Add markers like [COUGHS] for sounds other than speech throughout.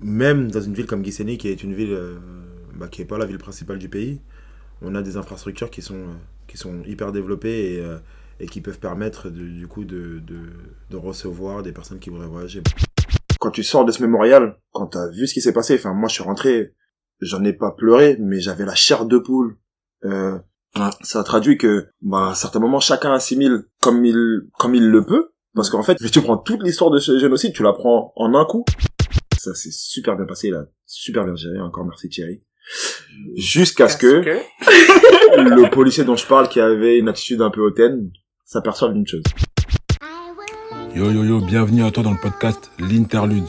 Même dans une ville comme Gisenyi, qui est une ville euh, bah, qui n'est pas la ville principale du pays, on a des infrastructures qui sont, euh, qui sont hyper développées et, euh, et qui peuvent permettre de- du coup de, de, de recevoir des personnes qui voudraient voyager. Quand tu sors de ce mémorial, quand tu as vu ce qui s'est passé, enfin moi je suis rentré, j'en ai pas pleuré, mais j'avais la chair de poule. Euh. Ça traduit que bah, à un certain moment chacun assimile comme il comme il le peut parce qu'en fait si tu prends toute l'histoire de ce génocide tu la prends en un coup ça s'est super bien passé là super bien géré encore merci Thierry jusqu'à ce que le policier dont je parle qui avait une attitude un peu hautaine s'aperçoive d'une chose Yo yo yo, bienvenue à toi dans le podcast L'Interlude.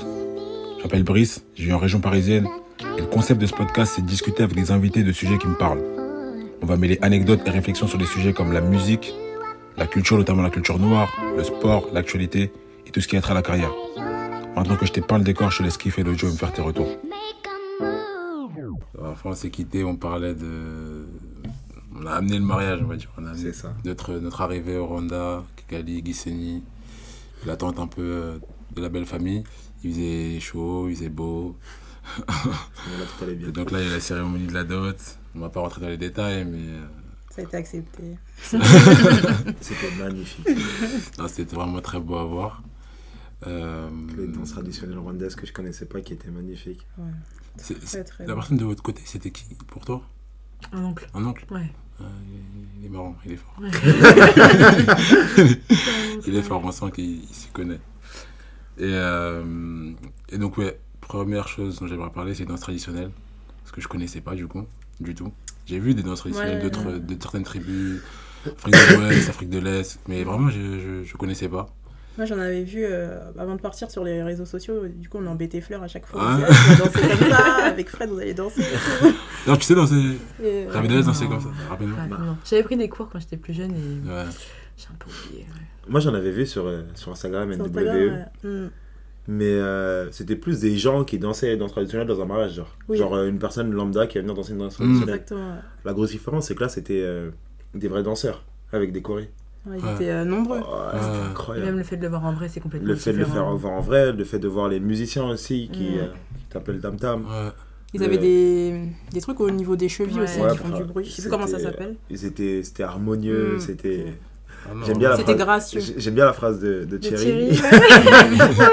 Je m'appelle Brice, je vis en région parisienne. Et le concept de ce podcast, c'est de discuter avec des invités de sujets qui me parlent. On va mêler anecdotes et réflexions sur des sujets comme la musique, la culture, notamment la culture noire, le sport, l'actualité et tout ce qui a trait à la carrière. Maintenant que je t'ai peint le décor, je te laisse kiffer le jeu et me faire tes retours. Enfin, on s'est quitté, on parlait de... On a amené le mariage, on va dire. On a amené c'est ça notre, notre arrivée au Rwanda, Kigali, Gisenyi, l'attente un peu euh, de la belle famille. Il faisait chaud, il faisait beau. Voilà, tout allait bien Et donc là, il y a la cérémonie de la dot. On va pas rentrer dans les détails, mais euh, Ça a été accepté. [LAUGHS] c'était magnifique non, c'était vraiment très beau à voir. Euh, les danses traditionnelles rwandaises que je connaissais pas qui étaient magnifiques Ouais. c'est- Très, c'est- très la personne de votre côté, c'était qui pour toi? Un oncle. Un oncle? Ouais. Ah, il, est marrant, il est fort. Ouais. [LAUGHS] Il est fort, on sent qu'il il s'y connaît. Et, euh, et donc, ouais, première chose dont j'aimerais parler, c'est les danses traditionnelles. Parce que je connaissais pas, du coup, du tout. J'ai vu des danses traditionnelles Ouais. d'autres, de certaines tribus, Afrique de l'Ouest, Afrique de l'Est, mais vraiment, je, je, je connaissais pas. Moi, j'en avais vu euh, avant de partir sur les réseaux sociaux. Du coup, on embêtait Fleur à chaque fois. Ah. On comme ça. Avec Fred, vous allez danser. [LAUGHS] Alors, tu sais danser, euh, comme ça, rapidement Rapidement. J'avais pris des cours quand j'étais plus jeune et Ouais. j'ai un peu oublié. ouais. moi j'en avais vu sur euh, sur Instagram sur NWE Instagram, ouais. Mm. mais euh, c'était plus des gens qui dansaient les danses traditionnelles dans un mariage genre Oui. genre euh, une personne lambda qui va venir danser une danse Mm. traditionnelle Exactement. la grosse différence c'est que là c'était euh, des vrais danseurs avec des chorés ils Ouais. étaient euh, nombreux. Oh, Ouais. c'était Et incroyable même le fait de le voir en vrai, c'est complètement le fait de le faire voir en vrai, le fait de voir les musiciens aussi qui, euh, qui t'appellent Tam Tam. Ouais. Ils avaient des, des trucs au niveau des chevilles Ouais. aussi Ouais, qui font du bruit. Je sais plus comment ça s'appelle. C'était harmonieux, Mm. c'était. Ah J'aime bien la C'était phrase. gracieux. j'ai- J'aime bien la phrase de, Thierry. Thierry. [LAUGHS] [LAUGHS] Moi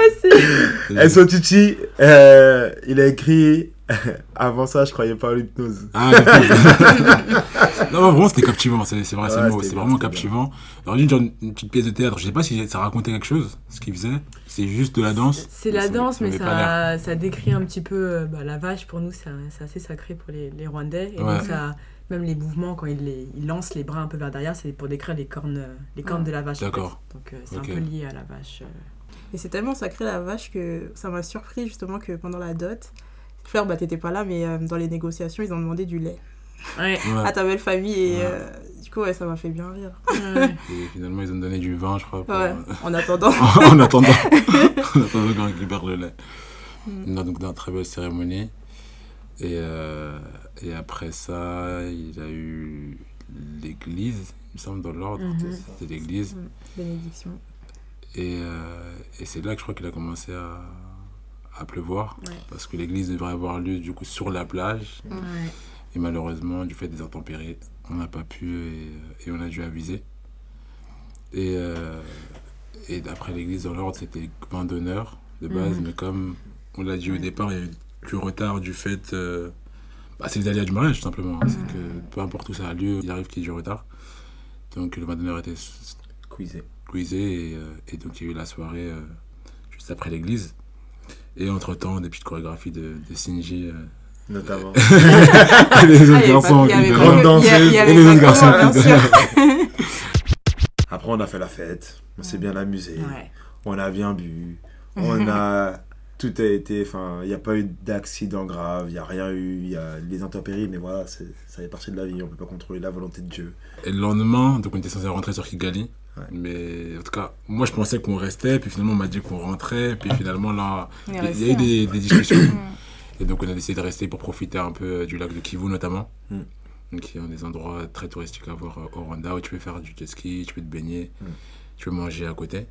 aussi. Euh, il a écrit. [LAUGHS] Avant ça, je croyais pas à l'hypnose. Ah, [LAUGHS] [LAUGHS] non, vraiment, c'était captivant, c'est vrai, c'est mot, vraiment captivant. Alors, une, genre, une petite pièce de théâtre, je sais pas si ça racontait quelque chose, ce qu'il faisait. C'est juste de la danse. C'est la danse, mais ça, ça décrit un petit peu euh, bah, la vache. Pour nous, c'est assez sacré pour les, les Rwandais. Et Ouais. donc, ça, même les mouvements, quand ils, les, ils lancent les bras un peu vers derrière, c'est pour décrire les cornes, euh, les cornes de la vache. en fait. D'accord. Donc, euh, c'est un peu lié à la vache. euh. Et c'est tellement sacré la vache que ça m'a surpris justement que pendant la dot, Fleur, bah t'étais pas là, mais euh, dans les négociations, ils ont demandé du lait [LAUGHS] Ouais. À ta belle famille et Ouais. euh, du coup, ouais, ça m'a fait bien rire. Ouais. Et finalement, ils ont donné du vin, je crois. pour- Ouais, en attendant. [LAUGHS] en [LAUGHS] attendant, en attendant qu'on récupère le lait. Mm. Non, donc, dans une très belle cérémonie. Et, euh, et après ça, il a eu l'église, il me semble, dans l'ordre. Mhm. C'était l'église. Bénédiction. Et, euh, et c'est là que je crois qu'il a commencé à, à pleuvoir. Ouais. Parce que l'église devrait avoir lieu du coup sur la plage. Ouais. Et malheureusement, du fait des intempéries, on n'a pas pu et, et on a dû aviser. Et, euh, et d'après l'église dans l'ordre, c'était vin d'honneur de base. Mais comme on l'a dit au départ, il y a eu du retard du fait. euh, bah, c'est les aléas du mariage tout simplement. hein. C'est que peu importe où ça a lieu, il arrive qu'il y ait du retard. Donc le vin d'honneur était Quizé. quizzé et, euh, et donc il y a eu la soirée euh, juste après l'église. Et entre-temps, des petites chorégraphies de, de Sinji. euh, Notamment. et les Ah, autres garçons. pas grande danseuse. Et les autres que garçons. [LAUGHS] Après, on a fait la fête. On s'est bien amusé. Ouais. On a bien bu. On [LAUGHS] a. Tout a été. Enfin, il n'y a pas eu d'accident grave. Il n'y a rien eu. Il y a les intempéries. Mais voilà, ça fait partie de la vie. On peut pas contrôler la volonté de Dieu. Et le lendemain, donc on était censé rentrer sur Kigali. Ouais. Mais en tout cas, moi je pensais qu'on restait, puis finalement on m'a dit qu'on rentrait, puis finalement là, est il y a- y eu hein. des, des discussions. [COUGHS] Et donc on a décidé de rester pour profiter un peu du lac de Kivu notamment. Mm. Donc il y a des endroits très touristiques à voir euh, au Rwanda où tu peux faire du jet ski, tu peux te baigner, Mm. tu peux manger à côté.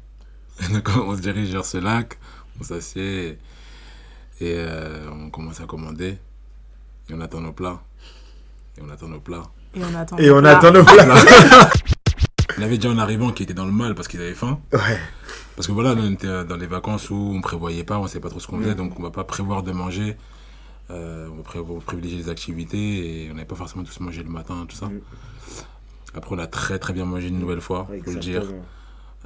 [LAUGHS] Et donc on se dirige vers ce lac, on s'assied. Et euh, on commence à commander. Et on attend nos plats. Et on attend nos plats. Et on attend. Et on Là, attend nos [LAUGHS] plats. Il y avait déjà en arrivant qui était dans le mal parce qu'ils avaient faim. Ouais. Parce que voilà, on était dans les vacances où on prévoyait pas, on savait pas trop ce qu'on faisait, donc on va pas prévoir de manger. Euh, on va pré- on privilégier les activités et on n'avait pas forcément tous mangé le matin, tout ça. Mm. Après, on a très très bien mangé une nouvelle fois, faut le dire.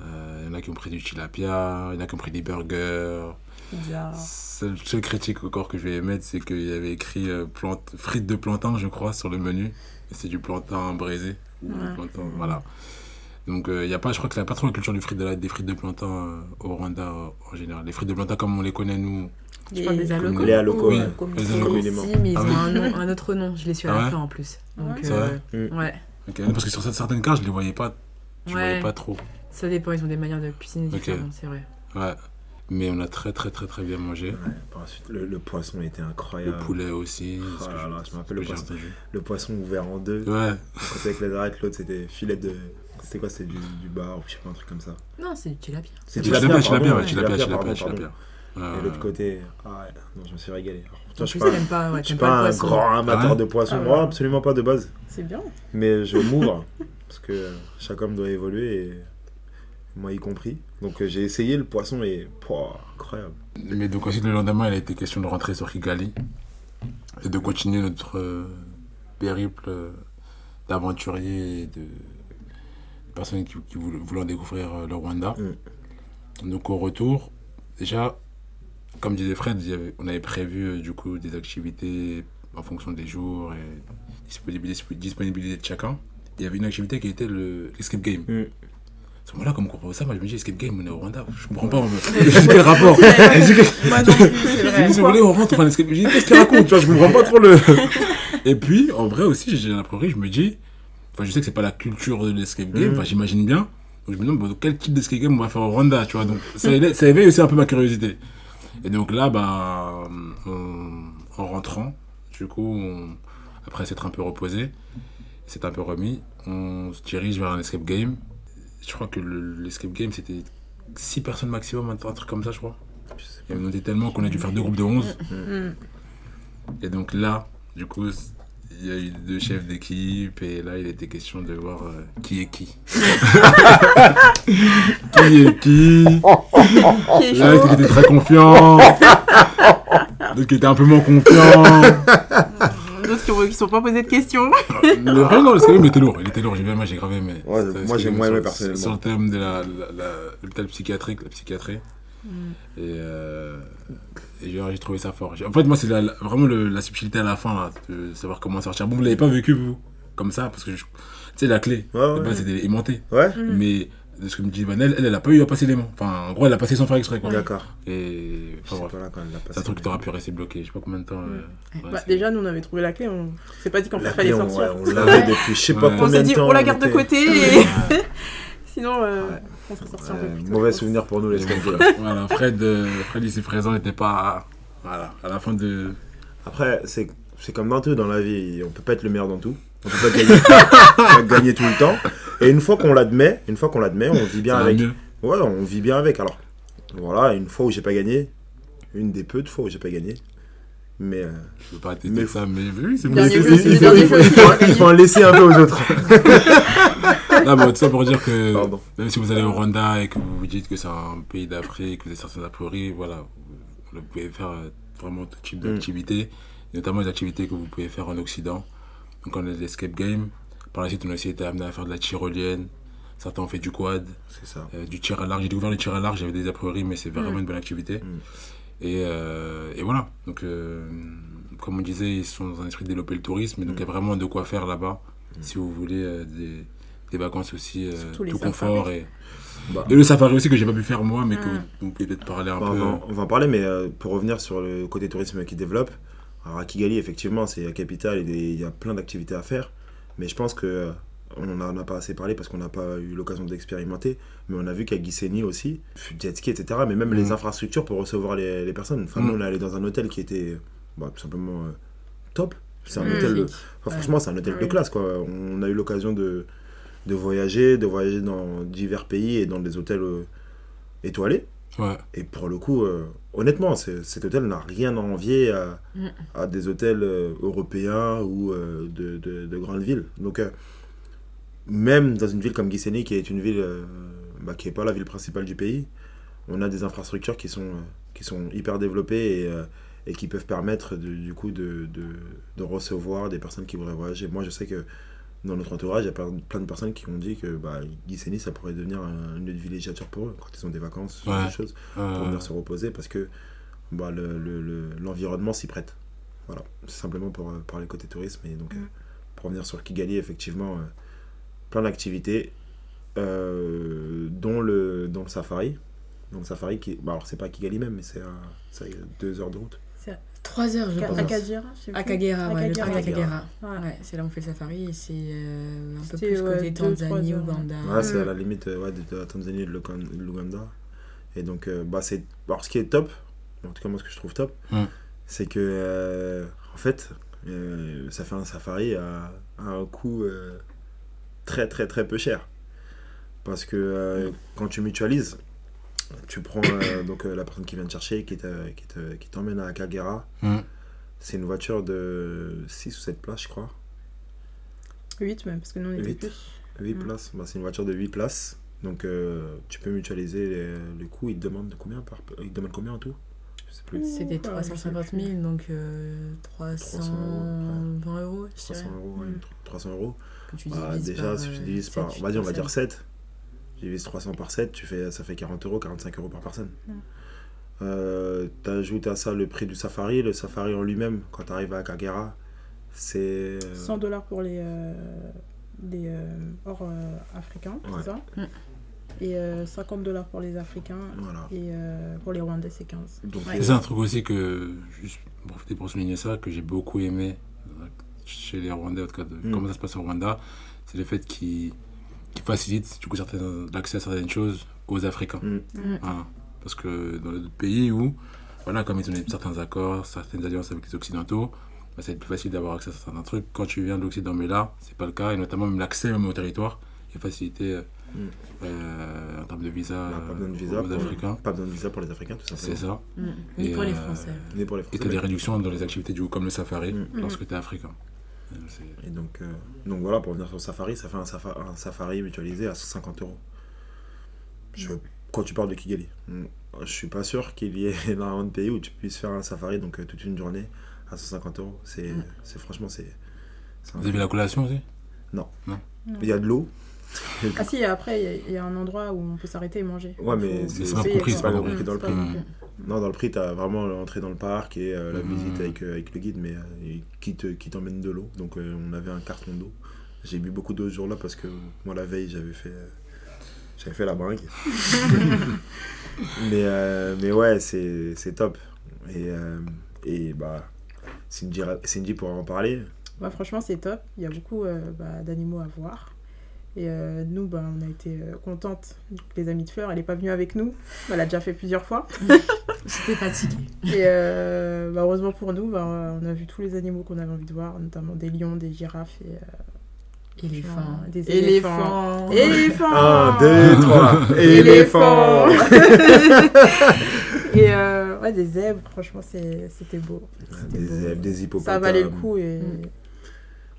Exactement. Euh, Il y en a qui ont pris du tilapia, il y en a qui ont pris des burgers. pizza. Seule, seule critique encore que je vais émettre, c'est qu'il y avait écrit euh, plante, frites de plantain, je crois, sur le menu. C'est du plantain braisé. ou du Ouais. plantain, voilà. Donc, euh, il y a pas, je crois qu'il n'y a pas trop la culture du frit de la- des frites de plantain euh, au Rwanda euh, en général. Les frites de plantain, comme on les connaît, nous. Je parle des alocos. Les alocos, Oui. Comme les alocos. ici, mais ils Ah ont oui. un, nom- un autre nom. Je l'ai su à la fin en plus. Donc, Ouais. C'est euh, vrai ouais. Ok, Parce que sur certaines cartes, je les voyais pas. Je Ouais. voyais pas trop. Ça dépend, ils ont des manières de cuisiner différentes, c'est vrai. Ouais. Mais on a très très très très bien mangé. Ouais, par la suite, le, le poisson était Le incroyable. poulet aussi. Oh là je- là, je me rappelle le poisson. Le poisson ouvert en deux. Ouais. C'était avec les arêtes, l'autre c'était filet de. C'était quoi C'était du, du bar ou je sais pas, un truc comme ça. Non, c'est du tilapia. C'est Tilapia, tilapia, tilapia, ouais, tilapia, tilapia. Et l'autre côté, ah ouais, non, je me suis régalé. Alors, je suis plus, pas, ouais, je suis t'aimes pas pas le un grand amateur Ah ouais de poisson, Ah ouais. moi absolument pas de base. C'est bien. Mais je m'ouvre parce que chaque homme doit évoluer et moi y compris. Donc euh, j'ai essayé le poisson et pouah, incroyable. Mais donc ensuite le lendemain, il a été question de rentrer sur Kigali et de continuer notre euh, périple euh, d'aventuriers et de personnes qui, qui voulaient, voulant découvrir euh, le Rwanda. Donc au retour, déjà, comme disait Fred, avait- on avait prévu du coup des activités en fonction des jours et disponibilité, disponibilité de chacun. Il y avait une activité qui était le- l'escape game. Mm. Ce moment-là, comme on comprend ça, moi je me dis escape game, on est au Rwanda, je comprends pas. [LAUGHS] Je dis quel rapport? Je dis, quel- Moi non plus, si vous voulez, on rentre, on fait un escape. J'ai dit, qu'est-ce qu'il raconte? Tu vois, je comprends pas trop le. [LAUGHS] Et puis, en vrai aussi, j'ai la priori, je me dis, enfin, je sais que c'est pas la culture de l'escape game, Mhm. enfin, j'imagine bien. Donc, je me demande, bon, quel type d'escape game on va faire au Rwanda, tu vois? Donc, ça, éveille- ça éveille aussi un peu ma curiosité. Et donc là, bah, on- en rentrant, du coup, on- après s'être un peu reposé, s'être un peu remis, on se dirige vers un escape game. Je crois que le- l'escape game, c'était 6 personnes maximum, un, un truc comme ça, je crois. Et on était tellement qu'on a dû faire deux groupes de 11. Mm. Et donc là, du coup, il y a eu deux chefs d'équipe et là, il était question de voir euh, qui est qui. [LAUGHS] qui est qui Là, il était très confiant. D'autres qui étaient un peu moins confiants. [LAUGHS] D'autres qui, ont- qui sont pas posés de questions. Le vrai, non, le escape game était lourd. Il était lourd. J'ai bien, moi, j'ai gravé, mais. Ouais, moi, j'ai moins aimé sur- personnellement. Sur le thème de la- l'hôpital psychiatrique, la psychiatrie. Et, euh, et j'ai trouvé ça fort. En fait, moi, c'est la- la- vraiment le- la subtilité à la fin, là, de savoir comment sortir. Bon, vous l'avez pas vécu, vous, comme ça, parce que, tu sais, la clé, Ouais, de ouais. base, c'était aimanté. Ouais, Mais de ce que me dit Vanel, elle, elle a pas eu à passer l'aimant. Enfin, en gros, elle a passé sans faire exprès, quoi. d'accord. Et, enfin, bref. C'est passé. un truc qui t'aurait pu rester bloqué. Je sais pas combien de temps. euh, ouais, Bah, déjà, nous, on avait trouvé la clé. On s'est pas dit qu'en fait, fallait on, sortir. ouais, on l'avait depuis je sais pas Ouais. On combien s'est de dit, temps. on la garde de côté. [LAUGHS] Et... [LAUGHS] Sinon, euh, Ouais. on serait sorti un peu Euh, plus tôt. Mauvais souvenir pour nous, les game. Voilà, Fred, euh, Fred ici présent n'était pas. Voilà, à la fin de. Après, c'est c'est comme dans tout dans la vie, on peut pas être le meilleur dans tout. On peut pas gagner, [LAUGHS] pas gagner tout le temps. Et une fois qu'on l'admet, une fois qu'on l'admet, on vit bien avec. mieux. Ouais, on vit bien avec. Alors, voilà, une fois où j'ai pas gagné, une des peu de fois où j'ai pas gagné. Mais, euh, Je veux pas Mais- ça, mais oui, c'est bon. Il, faut, en laisser un peu aux autres. [LAUGHS] Non, mais tout ça pour dire que Pardon. même si vous allez au Rwanda et que vous vous dites que c'est un pays d'Afrique, que vous avez certaines a priori, voilà, vous, pouvez faire euh, vraiment tout type Mm. d'activités, notamment les activités que vous pouvez faire en Occident. Donc on a l'escape game. Par la suite, on a aussi été amené à faire de la tyrolienne. Certains ont fait du quad, C'est ça. euh, du tir à l'arc. J'ai découvert le tir à l'arc, j'avais des a priori, mais c'est vraiment Mm. une bonne activité. Mm. Et, euh, et voilà. Donc, euh, comme on disait, ils sont dans un esprit de développer le tourisme. Et donc, il y a vraiment de quoi faire là-bas. Si vous voulez euh, des, des vacances aussi, euh, tout confort. Et, Bah, et le safari aussi que j'ai pas pu faire moi, mais que Mm. vous, pouvez peut-être parler un Bah, on, peu. va, on va en parler, mais euh, pour revenir sur le côté tourisme qui développe, alors à Kigali, effectivement, c'est la capitale il y a plein d'activités à faire. Mais je pense que euh, on n'en a pas assez parlé parce qu'on n'a pas eu l'occasion d'expérimenter. Mais on a vu qu'à Gisenyi aussi, jet ski, etc. Mais même Mm. les infrastructures pour recevoir les, les personnes. Enfin, Mm. nous, on est allé dans un hôtel qui était bah, tout simplement euh, top. C'est un Mm. hôtel, de- Magnifique. enfin, franchement, c'est un hôtel de classe. Quoi. On a eu l'occasion de, de voyager, de voyager dans divers pays et dans des hôtels euh, étoilés. Ouais. Et pour le coup, euh, honnêtement, cet hôtel n'a rien à envier à, Mm. à des hôtels euh, européens ou euh, de, de- de grandes villes. Donc, euh, même dans une ville comme Gisenyi, qui est une ville euh, bah, qui n'est pas la ville principale du pays, on a des infrastructures qui sont, euh, qui sont hyper développées et, euh, et qui peuvent permettre de- du coup de, de, de recevoir des personnes qui voudraient voyager. Moi, je sais que dans notre entourage, il y a plein, plein de personnes qui ont dit que bah, ça pourrait devenir un- une villégiature pour eux quand ils ont des vacances, ce genre Ouais. de choses pour Euh, venir se reposer parce que bah, le- le- le- l'environnement s'y prête. Voilà, c'est simplement pour euh, parler côté tourisme. Et donc, euh, pour revenir sur Kigali, effectivement, euh, plein d'activités, euh, dont, le, dont le safari. Donc, le safari, qui, bah, alors c'est pas Kigali même, mais c'est à, c'est à deux heures de route. 3 heures, je pense. Akadira, je sais plus. Akagera, ouais, le Akagera. parc. Ouais. Ouais, c'est là où on fait le safari et c'est euh, un peu plus ouais, côté Tanzanie. Ouganda. Ouais, c'est à Mm. la limite euh, ouais, de, la Tanzanie et de l'Ouganda-. Et donc, euh, bah, c'est. Alors, ce qui est top, en tout cas, moi, ce que je trouve top, Mm. c'est que, euh, en fait, euh, ça fait un safari à, à un coût euh, très, très, très peu cher. Parce que euh, quand tu mutualises, tu prends euh, donc, euh, la personne qui vient te chercher, qui te- qui te- qui t'emmène à Kagera. Mm. C'est une voiture de 6 ou 7 places, je crois. 8 même, parce que nous on était Huit. plus. 8 Mm. places, bah, c'est une voiture de 8 places. Donc euh, tu peux mutualiser les, les coûts. Ils te demandent combien par Ils te demandent combien en tout? C'était Ouais, 350 je sais 000, donc euh, 320 euros, je dirais. 300 euros, ouais, Mm. 300 euros. Que tu Bah, déjà, par, si tu euh, divises par. Vas-y, on va dire 7. Tu divises 300 par 7, tu fais, ça fait 40 euros, 45 euros par personne. Euh, T'ajoutes à ça le prix du safari. Le safari en lui-même, quand tu arrives à Kagera, c'est. euh, 100 dollars pour les, euh, les euh, hors euh, africains, Ouais. c'est ça Mm. Et euh, 50 dollars pour les africains. Voilà. Et euh, pour les rwandais, c'est 15. Donc, Ouais. euh, C'est un truc aussi que, juste pour profiter pour souligner ça, que j'ai beaucoup aimé euh, chez les Rwandais, en tout cas, de Mm. comment ça se passe au Rwanda, c'est le fait qu'ils qu'ils facilitent du coup certaines- l'accès à certaines choses aux Africains. Mm. Voilà. Parce que dans d'autres pays où, voilà, comme ils ont certains accords, certaines alliances avec les Occidentaux, bah, c'est plus facile d'avoir accès à certains trucs. Quand tu viens de l'Occident, mais là, c'est pas le cas, et notamment même l'accès même au territoire est facilité euh, Mm. euh, en termes de visa, n'a pas besoin de visa aux pour- Africains. Pas besoin de visa pour les Africains, tout C'est simplement. ça. Mm. Ni Et, pour les euh, Français. Ni pour les Et Français. tu as des réductions dans les activités du coup, comme le safari, Mm. lorsque tu es africain. Et donc, euh, donc voilà, pour venir sur le safari, ça fait un, safa- un safari mutualisé à 150 euros. Je- quand tu parles de Kigali, je suis pas sûr qu'il y ait [LAUGHS] énormément de pays où tu puisses faire un safari, donc euh, toute une journée, à 150 euros. C'est c'est- franchement, c'est. Vous avez la collation aussi? Il y a de l'eau. Ah si, après, il y a- il y, a un endroit où on peut s'arrêter et manger. Ouais, mais c'est pas compris, quoi. c'est pas compris Mm, dans le prix. Mm. Non, dans le prix, tu as vraiment l'entrée dans le parc et euh, la Mhm. visite avec, euh, avec le guide, mais euh, qui te- qui t'emmène de l'eau. Donc euh, on avait un carton d'eau. J'ai bu beaucoup d'eau ce jour-là parce que moi la veille j'avais fait euh, j'avais fait la bringue. [LAUGHS] mais, euh, mais ouais, c'est c'est top. Et, euh, et bah, Cindy, Cindy pourra en parler. Bah, franchement, c'est top. Il y a beaucoup euh, bah, d'animaux à voir. Et euh, nous, bah, on a été euh, contentes. Les amis de Fleur, elle n'est pas venue avec nous. Elle l'a déjà fait plusieurs fois. [LAUGHS] J'étais fatiguée. Et euh, bah, heureusement pour nous, bah, on a vu tous les animaux qu'on avait envie de voir, notamment des lions, des girafes et euh, Éléphants. Des éléphants. éléphants. Un, deux, trois. [LAUGHS] Éléphant. et euh, ouais, des zèbres, franchement, c'est- c'était beau. Des beau. zèbres, des hippopotames. Ça valait le coup et. Mm.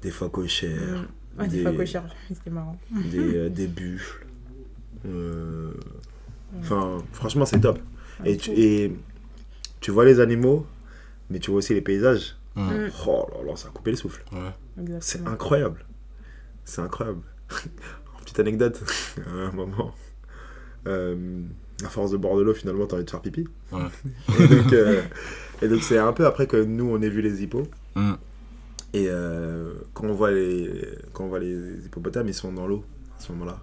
Des phacochères. Mm. Ouais, des Des- [LAUGHS] c'était marrant. des, euh, [LAUGHS] des buffles. Euh, Enfin, franchement, c'est top. Et tu, et tu vois les animaux, mais tu vois aussi les paysages. Mm. Mm. Oh là là, ça a coupé le souffle. Ouais. C'est incroyable. C'est incroyable. [LAUGHS] Petite anecdote, à un moment, euh, à force de boire de l'eau, finalement, t'as envie de faire pipi. Ouais. et donc, euh, et donc c'est un peu après que nous, on ait vu les hippos. Mm. Et euh, quand, on voit les, quand on voit les hippopotames, ils sont dans l'eau à ce moment-là.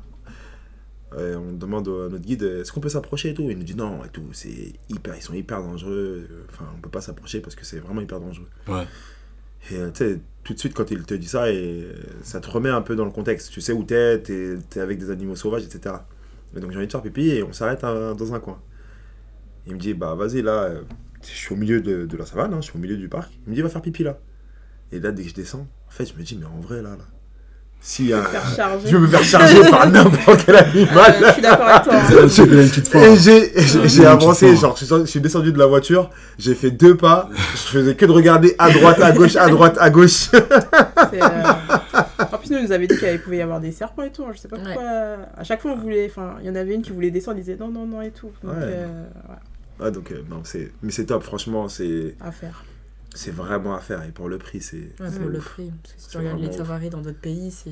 Et on demande à notre guide est-ce qu'on peut s'approcher et tout? Il nous dit non et tout, c'est hyper, ils sont hyper dangereux. Enfin, on peut pas s'approcher parce que c'est vraiment hyper dangereux. Ouais. Et euh, tu sais, tout de suite quand il te dit ça, et, euh, ça te remet un peu dans le contexte. Tu sais où t'es, t'es es avec des animaux sauvages, etc. Et donc j'ai envie de faire pipi et on s'arrête dans un coin. Il me dit bah vas-y là, je suis au milieu de, de la savane, hein, je suis au milieu du parc. Il me dit va faire pipi là. Et là dès que je descends, en fait je me dis mais en vrai là, là Si, je veux me faire charger par [LAUGHS] n'importe quel Euh, animal. je suis d'accord avec toi. hein. Et j'ai Ouais, avancé, genre je suis, je suis descendu de la voiture, j'ai fait deux pas, je faisais que de regarder à droite, à gauche, à droite, à gauche. Euh, En plus, nous, nous avait dit qu'il pouvait y avoir des serpents et tout. hein. Je sais pas pourquoi. À chaque fois, on voulait. Enfin, il y en avait une qui voulait descendre, disait non, non, non et tout. Donc, Ouais. euh, ouais, Ouais, donc euh, non, c'est mais c'est top, franchement, c'est à faire. C'est vraiment à faire et pour le prix, c'est Ouais, pour le prix. Parce que si tu regardes les safaris dans d'autres pays, c'est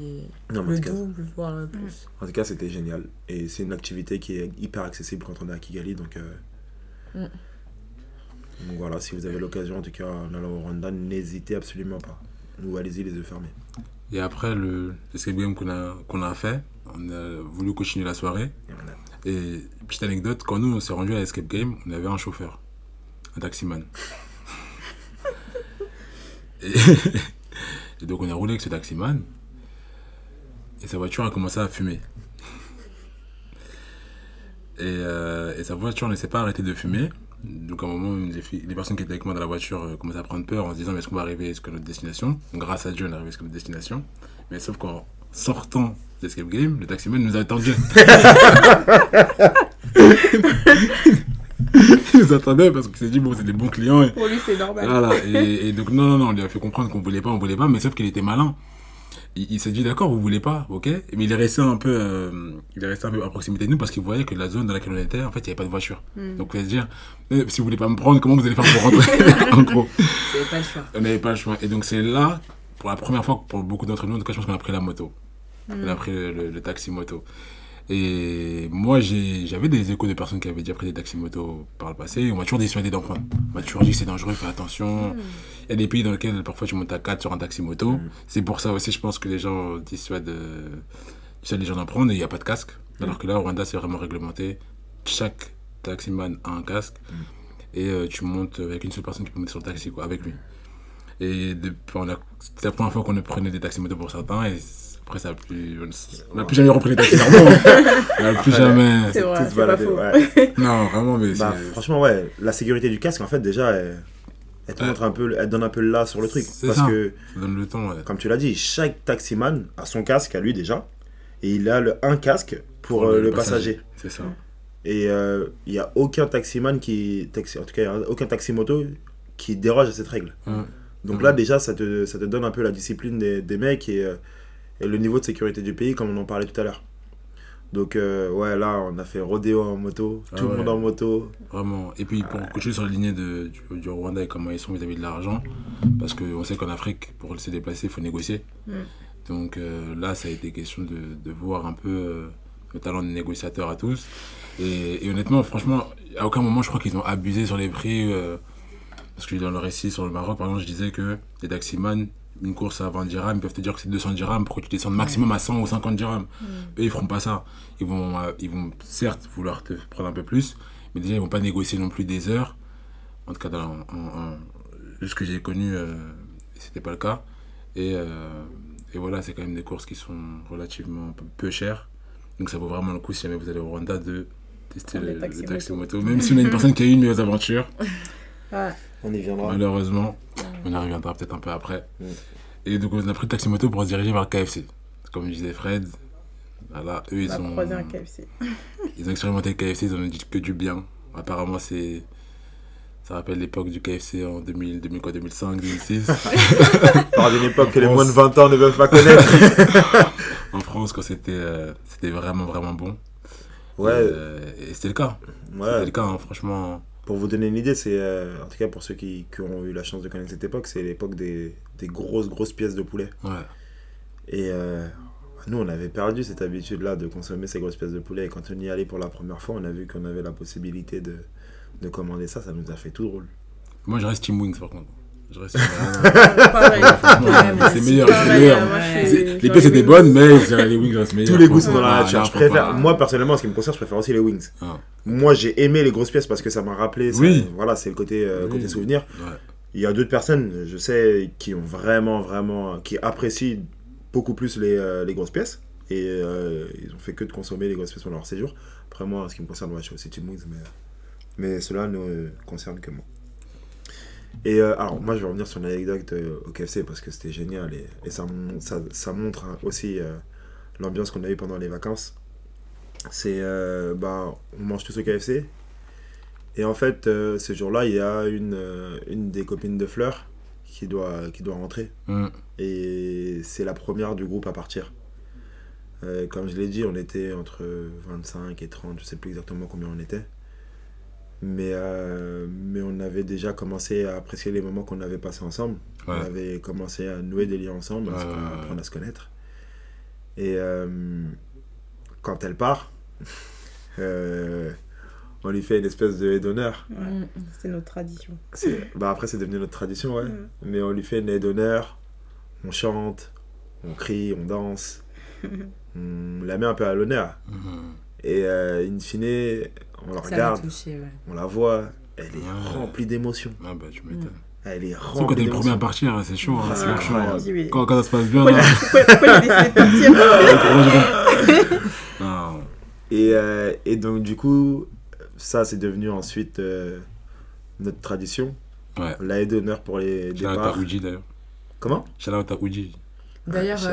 Non, mais en le cas, double, voire le plus. en tout cas, c'était génial et c'est une activité qui est hyper accessible quand on est à Kigali, donc euh, Mm. donc voilà, si vous avez l'occasion, en tout cas, en allant au Rwanda, n'hésitez absolument pas. Ou allez-y les yeux fermés. Et après le escape game qu'on a, qu'on a fait, on a voulu continuer la soirée. Et a- Et petite anecdote, quand nous on s'est rendu à l'escape game, on avait un chauffeur, un taximan. Et, donc on a roulé avec ce taximan. Et sa voiture a commencé à fumer. Et, euh, et sa voiture ne s'est pas arrêtée de fumer. Donc à un moment, les, personnes qui étaient avec moi dans la voiture euh, commençaient à prendre peur en se disant mais est-ce qu'on va arriver jusqu'à notre destination? Grâce à Dieu, on est arrivé jusqu'à notre destination. Mais sauf qu'en sortant de l'escape game, le taximan nous a attendu. [LAUGHS] [LAUGHS] Il nous attendait parce qu'il s'est dit bon c'est des bons clients. Et, Pour lui, c'est normal. voilà. [LAUGHS] et, et donc non, non, non, on lui a fait comprendre qu'on voulait pas, on voulait pas, mais sauf qu'il était malin. Il, il s'est dit d'accord, vous voulez pas, ok? Mais il est resté un peu, euh, il est resté un peu à proximité de nous parce qu'il voyait que la zone dans laquelle on était, en fait, il n'y avait pas de voiture. Hmm. Donc il se dire, Eh, si vous voulez pas me prendre, comment vous allez faire pour rentrer? [LAUGHS] En gros, Vous pas le choix. on n'avait pas le choix. Et donc c'est là, pour la première fois, pour beaucoup d'entre nous, en tout cas, je pense qu'on a pris la moto. On a pris le, le- le taxi moto. Et moi, j'ai- j'avais des échos de personnes qui avaient déjà pris des taxis moto par le passé. On m'a toujours dissuadé d'en prendre. On m'a toujours dit que c'est dangereux, fais attention. Il y a des pays dans lesquels parfois tu montes à 4 sur un taxi moto. C'est pour ça aussi, je pense que les gens dissuadent, dissuadent les gens d'en prendre et il n'y a pas de casque. Alors que là, au Rwanda, c'est vraiment réglementé. Chaque taximan a un casque. Et euh, tu montes avec une seule personne qui peut monter sur le taxi, quoi, avec lui. Et depuis, on a- c'était la première fois qu'on prenait des taxis moto pour certains. Et après, ça a plus, on n'a plus jamais repris les taxis normaux. [LAUGHS] On n'a plus jamais. C'est vrai, Tout c'est pas baladé, faux. ouais. [LAUGHS] Non, vraiment, mais Bah, c'est. franchement, ouais, la sécurité du casque, en fait, déjà, elle, elle te montre un peu, elle donne un peu le là sur le truc. Parce ça. que, Ça donne le temps, ouais. comme tu l'as dit, chaque taximan a son casque à lui déjà. Et il a le, un casque pour, Pour euh, le le, passager. C'est ça. Et euh, il n'y a aucun taximan qui. Taxi, en tout cas, aucun taxi moto qui déroge à cette règle. Ouais. Donc Ouais. là, déjà, ça te, ça te donne un peu la discipline des, des mecs et, euh, et le niveau de sécurité du pays, comme on en parlait tout à l'heure. Donc, euh, ouais, là, on a fait rodéo en moto, Ah tout le monde en moto. Vraiment. Et puis pour continuer sur la lignée de, du, du Rwanda et comment ils sont vis-à-vis de l'argent, parce qu'on sait qu'en Afrique, pour se déplacer, il faut négocier. Mm. Donc euh, là, ça a été question de, de voir un peu euh, le talent de négociateur à tous. Et, et honnêtement, franchement, à aucun moment, je crois qu'ils ont abusé sur les prix. euh, parce que dans le récit sur le Maroc, par exemple, je disais que les taximans, une course à 20 dirhams, ils peuvent te dire que c'est 200 dirhams pour que tu descendes maximum à 100 ou 50 dirhams. Eux, ils feront pas ça. Ils vont, euh, ils vont certes vouloir te prendre un peu plus, mais déjà, ils vont pas négocier non plus des heures. En tout cas, dans, en, en- de ce que j'ai connu, euh, c'était pas le cas. Et, euh, et voilà, c'est quand même des courses qui sont relativement peu, chères. Donc ça vaut vraiment le coup si jamais vous allez au Rwanda de tester Prendre le, le taxi moto. Même si on a une personne qui a eu une mauvaise aventure, [LAUGHS] Ouais. On y viendra. malheureusement, on y reviendra peut-être un peu après. Mm. Et donc on a pris le taxi moto pour se diriger vers le KFC. Comme disait Fred, voilà, eux ils ont, croisé un KFC. [LAUGHS] ils ont expérimenté le KFC, ils en ont dit que du bien. Apparemment c'est... Ça rappelle l'époque du KFC en 2000, 2000 quoi, 2005, 2006. Par d'une époque que les moins de 20 ans ne peuvent pas connaître. [LAUGHS] en France, quand c'était euh, c'était vraiment, vraiment bon. ouais, Et, euh, et c'était le cas. C'était ouais. le cas, hein, franchement. Pour vous donner une idée, c'est. euh, en tout cas, pour ceux qui, qui ont eu la chance de connaître cette époque, c'est l'époque des, des grosses, grosses pièces de poulet. Ouais. Et euh, nous, on avait perdu cette habitude-là de consommer ces grosses pièces de poulet. Et quand on y allait pour la première fois, on a vu qu'on avait la possibilité de, de commander ça. Ça nous a fait tout drôle. Moi, je reste Team Wings, par contre. Je reste. [LAUGHS] C'est meilleur, c'est meilleur. Les pièces étaient wings. bonnes, mais les wings restent meilleurs. Tous les goûts sont dans la Ah, nature. Je préfère, pas. moi personnellement, en ce qui me concerne, je préfère aussi les wings. Ah, Moi, j'ai aimé les grosses pièces parce que ça m'a rappelé. Voilà, c'est le côté, euh, côté souvenir. Il y a d'autres personnes, je sais, qui ont vraiment, vraiment, qui apprécient beaucoup plus les, euh, les grosses pièces. Et euh, ils ont fait que de consommer les grosses pièces pendant leur séjour. Après, moi, en ce qui me concerne, moi, je suis aussi Team Wings, mais, mais cela ne concerne que moi. Et euh, alors, moi, je vais revenir sur l'anecdote euh, au KFC parce que c'était génial et, et ça, ça, ça montre hein, aussi euh, l'ambiance qu'on a eu pendant les vacances. C'est, euh, bah, on mange tous au KFC. Et en fait, ce jour-là, il y a une, une des copines de Fleur qui doit, qui doit rentrer. Mm. Et c'est la première du groupe à partir. Comme je l'ai dit, on était entre 25 et 30, je sais plus exactement combien on était. Mais, euh, mais on avait déjà commencé à apprécier les moments qu'on avait passés ensemble. On avait commencé à nouer des liens ensemble, à, se- à apprendre à se connaître. Et euh, quand elle part, [LAUGHS] euh, on lui fait une espèce de haie d'honneur. Ouais, Mm. C'est notre tradition. Bah après, c'est devenu notre tradition, ouais. Mm. Mais on lui fait une aide d'honneur, on chante, on crie, on danse, [LAUGHS] on la met un peu à l'honneur. Mhm. Et euh, in fine, on la regarde, touché, ouais. on la voit, elle est Ouais. remplie d'émotions. Ah bah, tu m'étonnes. Elle est Surtout quand remplie t'es le premier à partir, hein, c'est chaud. hein, Ah, c'est chaud. hein. Quand, quand ça se passe bien, pourquoi, là. pourquoi, pourquoi il a décidé de partir [LAUGHS] Non. Et, euh, et donc, du coup, ça, c'est devenu ensuite euh, notre tradition. Ouais. La aide d'honneur pour les Shout out départs. à Uji d'ailleurs. Comment? Shout out à Uji. D'ailleurs, shout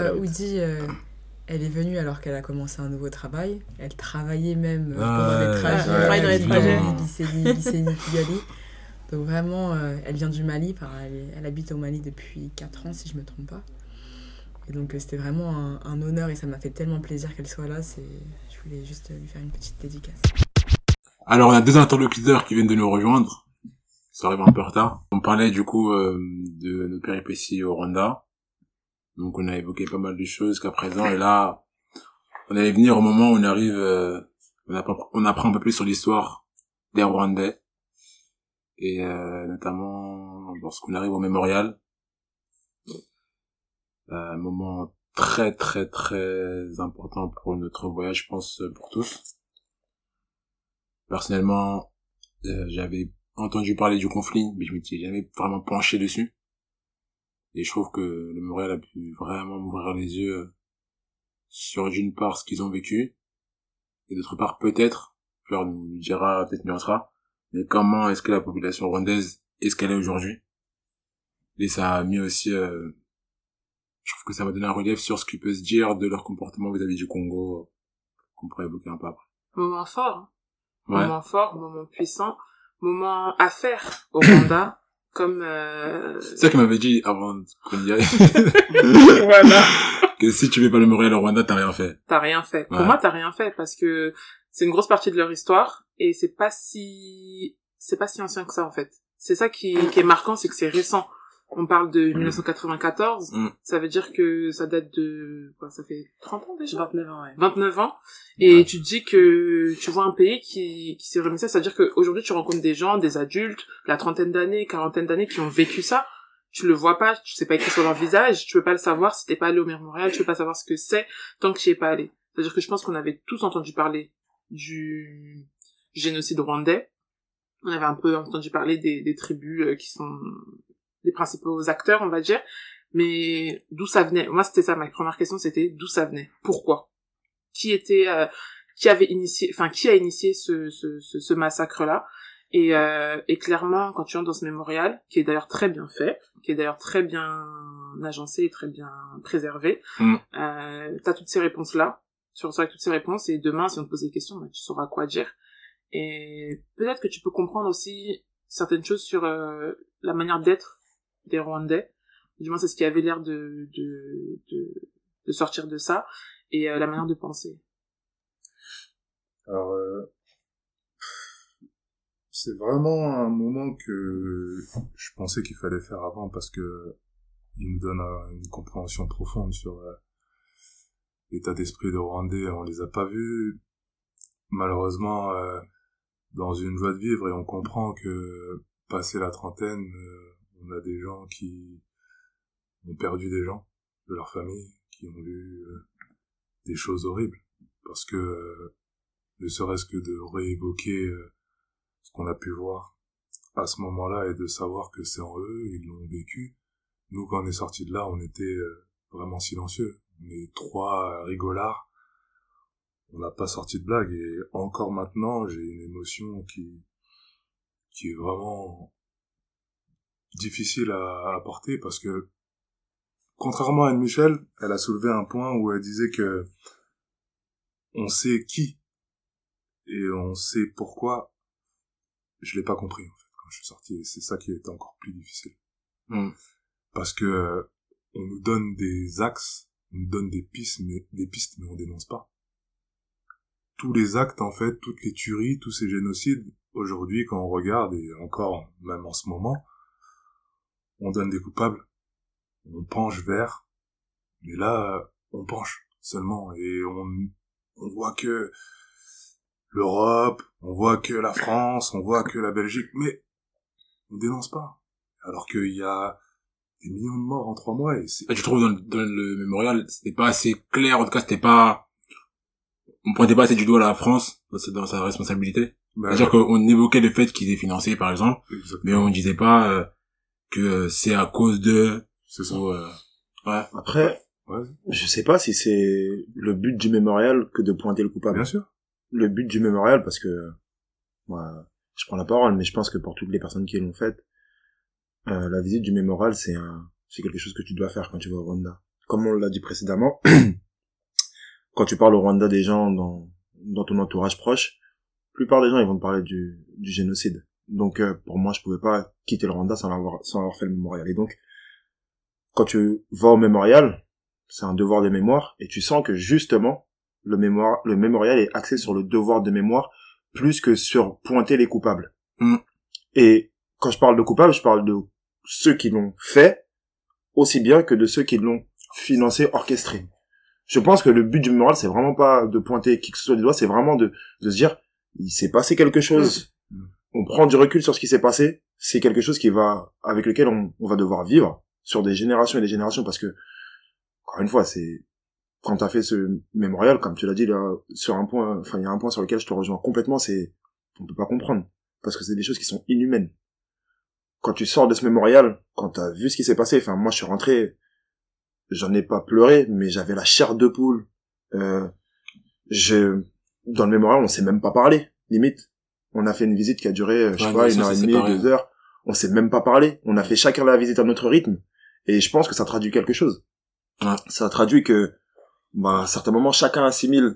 elle est venue alors qu'elle a commencé un nouveau travail. Elle travaillait même euh, Ah, pendant ouais, les trajets. ouais, travaille dans les trajets. Donc vraiment, euh, elle vient du Mali. Elle, est- elle habite au Mali depuis 4 ans, si je me trompe pas. Et donc, euh, c'était vraiment un, un honneur et ça m'a fait tellement plaisir qu'elle soit là. Je voulais juste lui faire une petite dédicace. Alors, on a deux interlocuteurs qui viennent de nous rejoindre. Ça arrive un peu en retard. On parlait du coup euh, de nos péripéties au Rwanda. Donc, on a évoqué pas mal de choses jusqu'à présent. Et là, on allait venir au moment où on arrive, euh, on, apprend, un peu plus sur l'histoire des Rwandais. Et euh, notamment lorsqu'on arrive au mémorial. Un moment très très très important pour notre voyage, je pense, pour tous. Personnellement, euh, j'avais entendu parler du conflit, mais je m'étais jamais vraiment penché dessus. Et je trouve que le Montréal a pu vraiment m'ouvrir les yeux sur d'une part ce qu'ils ont vécu, et d'autre part peut-être, Fleur nous dira, peut-être nuancera, mais comment est-ce que la population rwandaise est ce qu'elle est aujourd'hui? Et ça a mis aussi, euh, je trouve que ça m'a donné un relief sur ce qui peut se dire de leur comportement vis-à-vis du Congo, qu'on pourrait évoquer un peu après. Moment fort. Ouais. moment fort, moment puissant, moment à faire au Rwanda, comme euh... C'est ça qu'il m'avait dit avant qu'on y aille. [LAUGHS] voilà. [LAUGHS] que si tu veux pas le Montréal au Rwanda, t'as rien fait. T'as rien fait. Ouais. Pour moi, t'as rien fait parce que c'est une grosse partie de leur histoire et c'est pas si c'est pas si ancien que ça en fait. C'est ça qui, qui est marquant, c'est que c'est récent. On parle de 1994, Mm. ça veut dire que ça date de quoi Ça fait 30 ans déjà? 29 ans, ouais. 29 ans et Ouais. tu te dis que tu vois un pays qui, qui s'est remis ça, c'est-à-dire qu'aujourd'hui tu rencontres des gens, des adultes, la trentaine d'années, quarantaine d'années qui ont vécu ça, tu le vois pas, tu sais pas écrit sur leur visage, tu peux pas le savoir si t'es pas allé au mémorial, tu peux pas savoir ce que c'est tant que tu y es pas allé. C'est-à-dire que je pense qu'on avait tous entendu parler du génocide rwandais, on avait un peu entendu parler des, des tribus euh, qui sont les principaux acteurs, on va dire, mais d'où ça venait? Moi, c'était ça, ma première question, c'était d'où ça venait? Pourquoi? Qui était, euh, qui avait initié, enfin, qui a initié ce, ce, ce, ce massacre-là? Et, euh, et clairement, quand tu entres dans ce mémorial, qui est d'ailleurs très bien fait, qui est d'ailleurs très bien agencé et très bien préservé, Mm. euh, t'as toutes ces réponses-là, tu reçois toutes ces réponses, et demain, si on te pose des questions, bah, tu sauras quoi dire. Et peut-être que tu peux comprendre aussi certaines choses sur euh, la manière d'être des Rwandais. Du moins, c'est ce qui avait l'air de, de, de, de sortir de ça, et euh, la manière de penser. Alors, euh, c'est vraiment un moment que je pensais qu'il fallait faire avant parce que il nous donne un- une compréhension profonde sur euh, l'état d'esprit des Rwandais. On les a pas vus, malheureusement, euh, dans une joie de vivre et on comprend que, passé la trentaine, on a des gens qui ont perdu des gens de leur famille, qui ont vu euh, des choses horribles. Parce que, euh, ne serait-ce que de réévoquer euh, ce qu'on a pu voir à ce moment-là et de savoir que c'est en eux, ils l'ont vécu. Nous, quand on est sortis de là, on était vraiment silencieux. On est trois rigolards. On n'a pas sorti de blague et encore maintenant, j'ai une émotion qui est vraiment difficile à, à porter parce que contrairement à Anne Michel, elle a soulevé un point où elle disait que on sait qui et on sait pourquoi. Je l'ai pas compris en fait quand je suis sorti et c'est ça qui est encore plus difficile. Hmm. Parce que on nous donne des axes, on nous donne des pistes, mais des pistes mais on dénonce pas. Tous les actes en fait, toutes les tueries, tous ces génocides, aujourd'hui quand on regarde et encore même en ce moment, on donne des coupables, on penche vers, mais là on penche seulement et on on voit que l'Europe, on voit que la France, on voit que la Belgique, mais on dénonce pas. Alors qu'il y a des millions de morts en trois mois et c'est... Et tu trouves dans, le- dans le mémorial, c'était pas assez clair, en tout cas, c'était pas, on pointait pas assez du doigt la France dans sa- responsabilité. Bah, C'est-à-dire qu'on évoquait le fait qu'ils aient financé, par exemple, exactement. mais on disait pas euh, que euh, c'est à cause de... C'est ça. ou, euh, ouais. Après, Ouais, je sais pas si c'est le but du mémorial que de pointer le coupable. bien sûr. le but du mémorial parce que moi je prends la parole mais je pense que pour toutes les personnes qui l'ont faite euh, la visite du mémorial c'est un c'est quelque chose que tu dois faire quand tu vas au Rwanda comme on l'a dit précédemment [CLEARS THROAT] quand tu parles au Rwanda des gens dans dans ton entourage proche la plupart des gens ils vont te parler du du génocide donc euh, pour moi je pouvais pas quitter le Rwanda sans avoir sans avoir fait le mémorial et donc quand tu vas au mémorial c'est un devoir de mémoire et tu sens que justement le mémoire, le mémorial est axé sur le devoir de mémoire plus que sur pointer les coupables. Mm. Et quand je parle de coupables, je parle de ceux qui l'ont fait aussi bien que de ceux qui l'ont financé, orchestré. Je pense que le but du mémorial, c'est vraiment pas de pointer qui que ce soit du doigt, c'est vraiment de, de se dire, il s'est passé quelque chose. On prend du recul sur ce qui s'est passé. C'est quelque chose qui va, avec lequel on, on va devoir vivre sur des générations et des générations parce que, encore une fois, c'est, quand t'as fait ce mémorial, comme tu l'as dit là, sur un point, enfin, il y a un point sur lequel je te rejoins complètement, c'est, on peut pas comprendre. Parce que c'est des choses qui sont inhumaines. Quand tu sors de ce mémorial, quand t'as vu ce qui s'est passé, enfin, moi, je suis rentré, j'en ai pas pleuré, mais j'avais la chair de poule. Euh, je, dans le mémorial, on s'est même pas parlé, limite. On a fait une visite qui a duré, euh, je sais Ouais, pas, une heure et demie, deux heures. On s'est même pas parlé. On a fait chacun la visite à notre rythme. Et je pense que ça traduit quelque chose. Ouais. Ça traduit que, bah, à certains moments, chacun assimile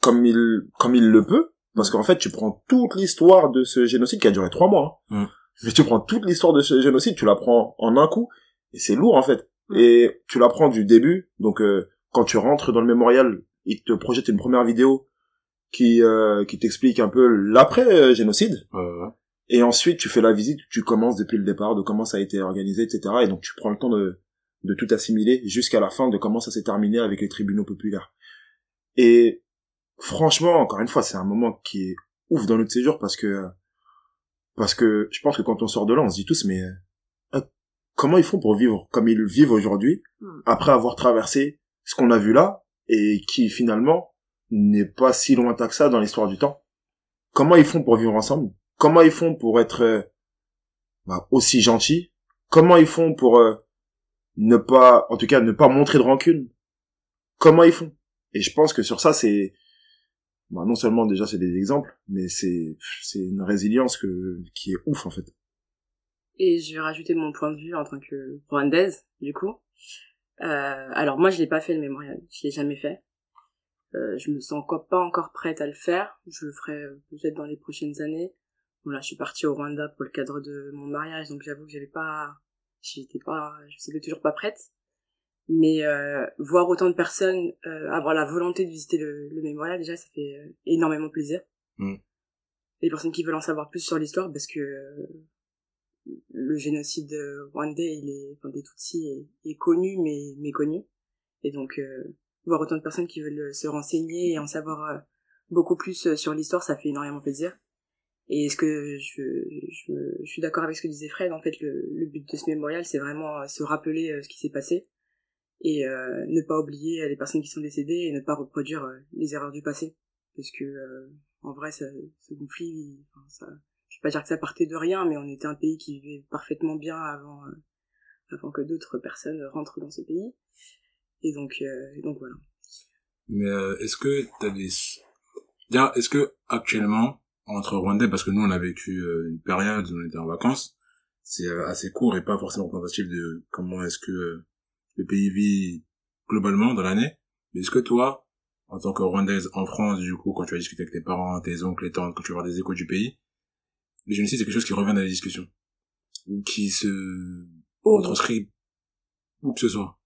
comme il, comme il le peut. Parce qu'en fait, tu prends toute l'histoire de ce génocide qui a duré trois mois. hein. Mm. Mais tu prends toute l'histoire de ce génocide, tu la prends en un coup. Et c'est lourd, en fait. Et tu la prends du début. Donc, euh, quand tu rentres dans le mémorial, il te projette une première vidéo qui, euh, qui t'explique un peu l'après-génocide. Ouais, ouais. Et ensuite, tu fais la visite, tu commences depuis le départ, de comment ça a été organisé, etc. Et donc, tu prends le temps de, de tout assimiler jusqu'à la fin de comment ça s'est terminé avec les tribunaux populaires. Et franchement, encore une fois, c'est un moment qui est ouf dans notre séjour parce que parce que je pense que quand on sort de là, on se dit tous, mais euh, comment ils font pour vivre comme ils vivent aujourd'hui Hmm. après avoir traversé ce qu'on a vu là et qui finalement n'est pas si lointain que ça dans l'histoire du temps. Comment ils font pour vivre ensemble? Comment ils font pour être euh, bah, aussi gentils? Comment ils font pour euh, ne pas, en tout cas, ne pas montrer de rancune? Comment ils font? Et je pense que sur ça, c'est bah, non seulement déjà c'est des exemples, mais c'est c'est une résilience que qui est ouf en fait. Et je vais rajouter mon point de vue en tant que rwandaise, du coup. Euh, alors moi, je l'ai pas fait le mémorial, je l'ai jamais fait. Euh, je me sens encore pas encore prête à le faire. Je le ferai peut-être dans les prochaines années. Bon là, je suis partie au Rwanda pour le cadre de mon mariage, donc j'avoue que j'avais pas, j'étais pas, je savais toujours pas prête. Mais euh, voir autant de personnes euh, avoir la volonté de visiter le, le mémorial, déjà, ça fait euh, énormément plaisir. Mm. Les personnes qui veulent en savoir plus sur l'histoire, parce que euh, le génocide euh, rwandais, il est, enfin, des Tutsis est, est connu mais méconnu. Et donc, euh, voir autant de personnes qui veulent euh, se renseigner et en savoir euh, beaucoup plus euh, sur l'histoire, ça fait énormément plaisir. Et ce que je, je, je suis d'accord avec ce que disait Fred, en fait, le, le but de ce mémorial, c'est vraiment se rappeler ce qui s'est passé et euh, ne pas oublier les personnes qui sont décédées et ne pas reproduire les erreurs du passé. Parce que, euh, en vrai, ça, ce conflit, ça, je vais pas dire que ça partait de rien, mais on était un pays qui vivait parfaitement bien avant, avant que d'autres personnes rentrent dans ce pays. Et donc, euh, et donc voilà. Mais euh, est-ce que t'as des... Est-ce que actuellement, entre Rwandais, parce que nous on a vécu euh, une période où on était en vacances, c'est assez court et pas forcément représentatif de comment est-ce que le pays vit globalement dans l'année. Mais est-ce que toi, en tant que Rwandaise en France, du coup, quand tu vas discuter avec tes parents, tes oncles, tes tantes, quand tu vas voir des échos du pays, le génocide, c'est quelque chose qui revient dans les discussions. Ou qui se Au, retranscrit où que ce soit.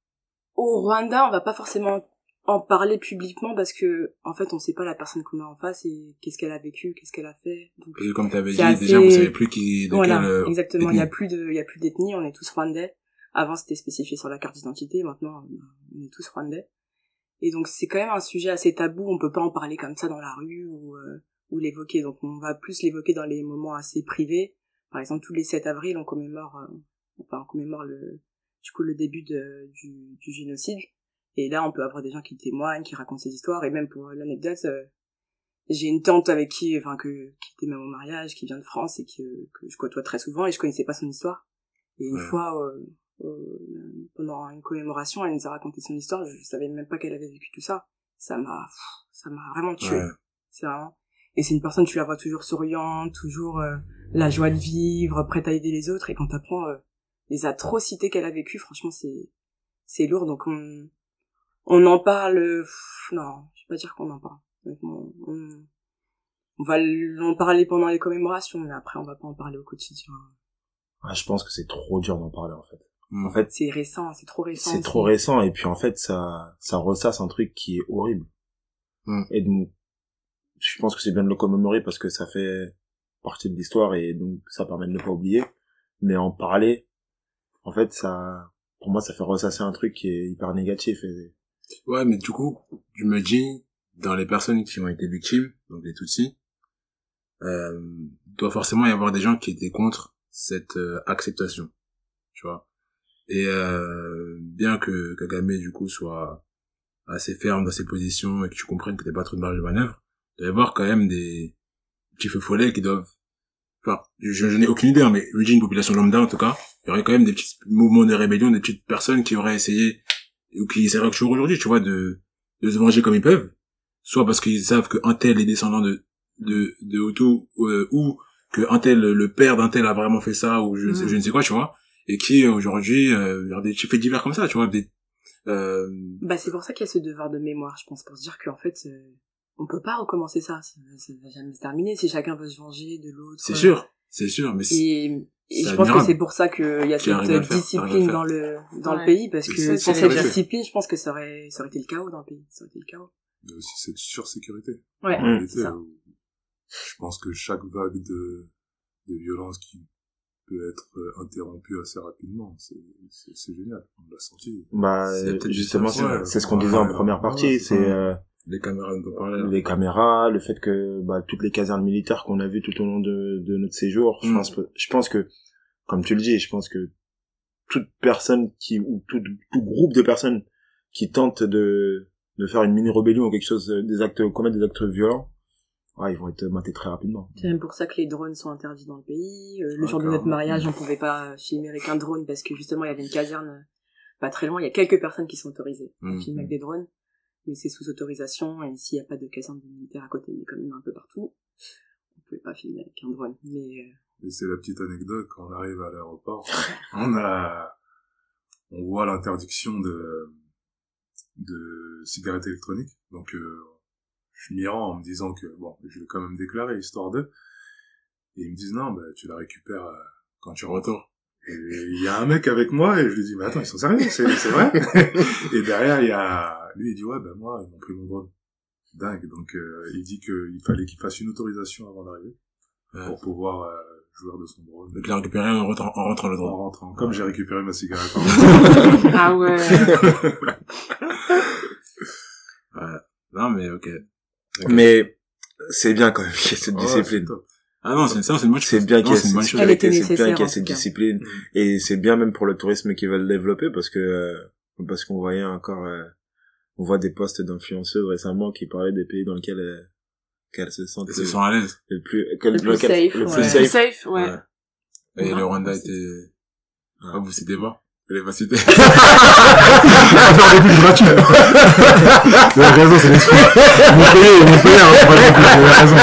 Au Rwanda, on va pas forcément en parler publiquement parce que, en fait, on sait pas la personne qu'on a en face et qu'est-ce qu'elle a vécu, qu'est-ce qu'elle a fait. Donc, Et comme tu avais dit, assez- déjà, vous savez plus qui, de voilà, quelle, euh, exactement. Il y a plus de, il y a plus d'ethnie, on est tous rwandais. Avant, c'était spécifié sur la carte d'identité. Maintenant, on est tous rwandais. Et donc, c'est quand même un sujet assez tabou. On peut pas en parler comme ça dans la rue ou, euh, ou l'évoquer. Donc, on va plus l'évoquer dans les moments assez privés. Par exemple, tous les 7 avril, on commémore, euh, enfin, on commémore le, du coup, le début de, du, du génocide. Et là, on peut avoir des gens qui témoignent, qui racontent ces histoires. Et même pour l'anecdote, euh, j'ai une tante avec qui, enfin, que, qui était même au mariage, qui vient de France et que, que je côtoie très souvent et je connaissais pas son histoire. Et une Ouais. fois, euh, euh, pendant une commémoration, elle nous a raconté son histoire. Je savais même pas qu'elle avait vécu tout ça. Ça m'a, ça m'a vraiment tué. Ouais. C'est vraiment. Et c'est une personne, tu la vois toujours souriante, toujours euh, la joie de vivre, prête à aider les autres. Et quand t'apprends euh, les atrocités qu'elle a vécues, franchement, c'est c'est lourd. Donc on on en parle. pff, non, je vais pas dire qu'on en parle. On, on va en parler pendant les commémorations, mais après on va pas en parler au quotidien. Ah, je pense que c'est trop dur d'en parler en fait. En fait, C'est récent, c'est trop récent. c'est trop récent et puis en fait ça ça ressasse un truc qui est horrible. Mm. Et donc je pense que c'est bien de le commémorer parce que ça fait partie de l'histoire et donc ça permet de ne pas oublier. Mais en parler, en fait ça pour moi ça fait ressasser un truc qui est hyper négatif Ouais, mais du coup, je me dis, dans les personnes qui ont été victimes, donc les Tutsis, euh, doit forcément y avoir des gens qui étaient contre cette euh, acceptation, tu vois. Et euh, bien que Kagame, du coup, soit assez ferme dans ses positions et que tu comprennes que t'es pas trop de marge de manœuvre, il doit y avoir quand même des petits feux follets qui doivent... Enfin, je, je n'ai aucune idée, hein, mais je dis une population lambda, en tout cas, il y aurait quand même des petits mouvements de rébellion, des petites personnes qui auraient essayé ou qui essaieraient toujours aujourd'hui, tu vois, de, de se venger comme ils peuvent, soit parce qu'ils savent que un tel est descendant de de de Hutu euh, ou que un tel le père d'un tel a vraiment fait ça ou je ne sais Mm. je ne sais quoi, tu vois, et qui aujourd'hui euh, il y a des faits divers comme ça, tu vois, des euh, Bah c'est pour ça qu'il y a ce devoir de mémoire, je pense, pour se dire qu'en fait, euh, on peut pas recommencer ça. Ça, ça va jamais se terminer si chacun veut se venger de l'autre. c'est sûr, c'est sûr, mais c'est- Et, et je pense que c'est pour ça qu'il y a cette discipline dans le dans Ouais. le pays, parce que sans cette discipline, je pense que ça aurait ça aurait été le chaos dans le pays. Ça aurait été le chaos. Il y a aussi cette sursécurité. Ouais, Mm. ça. où je pense que chaque vague de, de violence qui peut être euh, interrompue assez rapidement, c'est, génial. On l'a senti. bah justement c'est ce qu'on disait en première partie, ouais, c'est euh, les caméras on parlait. là. les caméras, le fait que bah, toutes les casernes militaires qu'on a vues tout au long de, de notre séjour, je Mm. pense, je pense que, comme tu le dis, je pense que toute personne qui ou tout, tout groupe de personnes qui tentent de de faire une mini rébellion ou quelque chose, des actes, commettre des actes violents, ouais, ils vont être matés très rapidement. C'est même pour ça que les drones sont interdits dans le pays. Euh, le Ouais, jour de notre mariage, on pouvait pas filmer avec un drone parce que justement il y avait une caserne euh, pas très loin. Il y a quelques personnes qui sont autorisées à Mhm. filmer avec des drones, mais c'est sous autorisation. Et ici, il n'y a pas de caserne militaire à côté, mais quand même un peu partout, on pouvait pas filmer avec un drone. Mais euh, Et c'est la petite anecdote, quand on arrive à l'aéroport, [LAUGHS] on a, on voit l'interdiction de, de cigarettes électroniques. Donc, euh, je m'y rends en me disant que, bon, je vais quand même déclarer, histoire de. Et ils me disent, non, bah, tu la récupères euh, quand tu retournes. Il y a un mec avec moi, et je lui dis, mais attends, ils sont sérieux, c'est, c'est vrai? [LAUGHS] et derrière, il y a, lui, il dit, ouais, ben moi, ils m'ont pris mon drone. Dingue. Donc, euh, il dit qu'il fallait qu'il fasse une autorisation avant d'arriver Ouais. pour pouvoir euh, jouer de son drone. Donc il a récupéré en rentrant, en rentrant le En droit. rentrant. Comme j'ai récupéré ma cigarette [LAUGHS] en Ah ouais. [LAUGHS] Ouais. Non mais ok. Ok. Mais c'est bien quand même qu'il y ait cette Ouais, discipline. C'est. Ah non, c'est ça, c'est une bonne C'est chose. bien Non, qu'il y ait c'est une bonne cette- c'est bien qu'il y ait en cette tout cas. discipline. Et c'est bien même pour le tourisme qui veulent développer parce que euh, parce qu'on voyait encore euh, on voit des posts d'influenceuses récemment qui parlaient des pays dans lesquels euh, qu'elles se sentent se le, sont à l'aise. le plus quel- Le plus lequel- safe, le ouais. plus Plus safe. safe, ouais. Ouais. Et Ouais. le Rwanda était... Ah, vous citez pas? Je l'ai pas cité. [LAUGHS] On va faire des pubs gratuites. Vous avez raison, c'est l'esprit. Montpellier, Montpellier, hein, c'est pas des pubs, vous avez raison.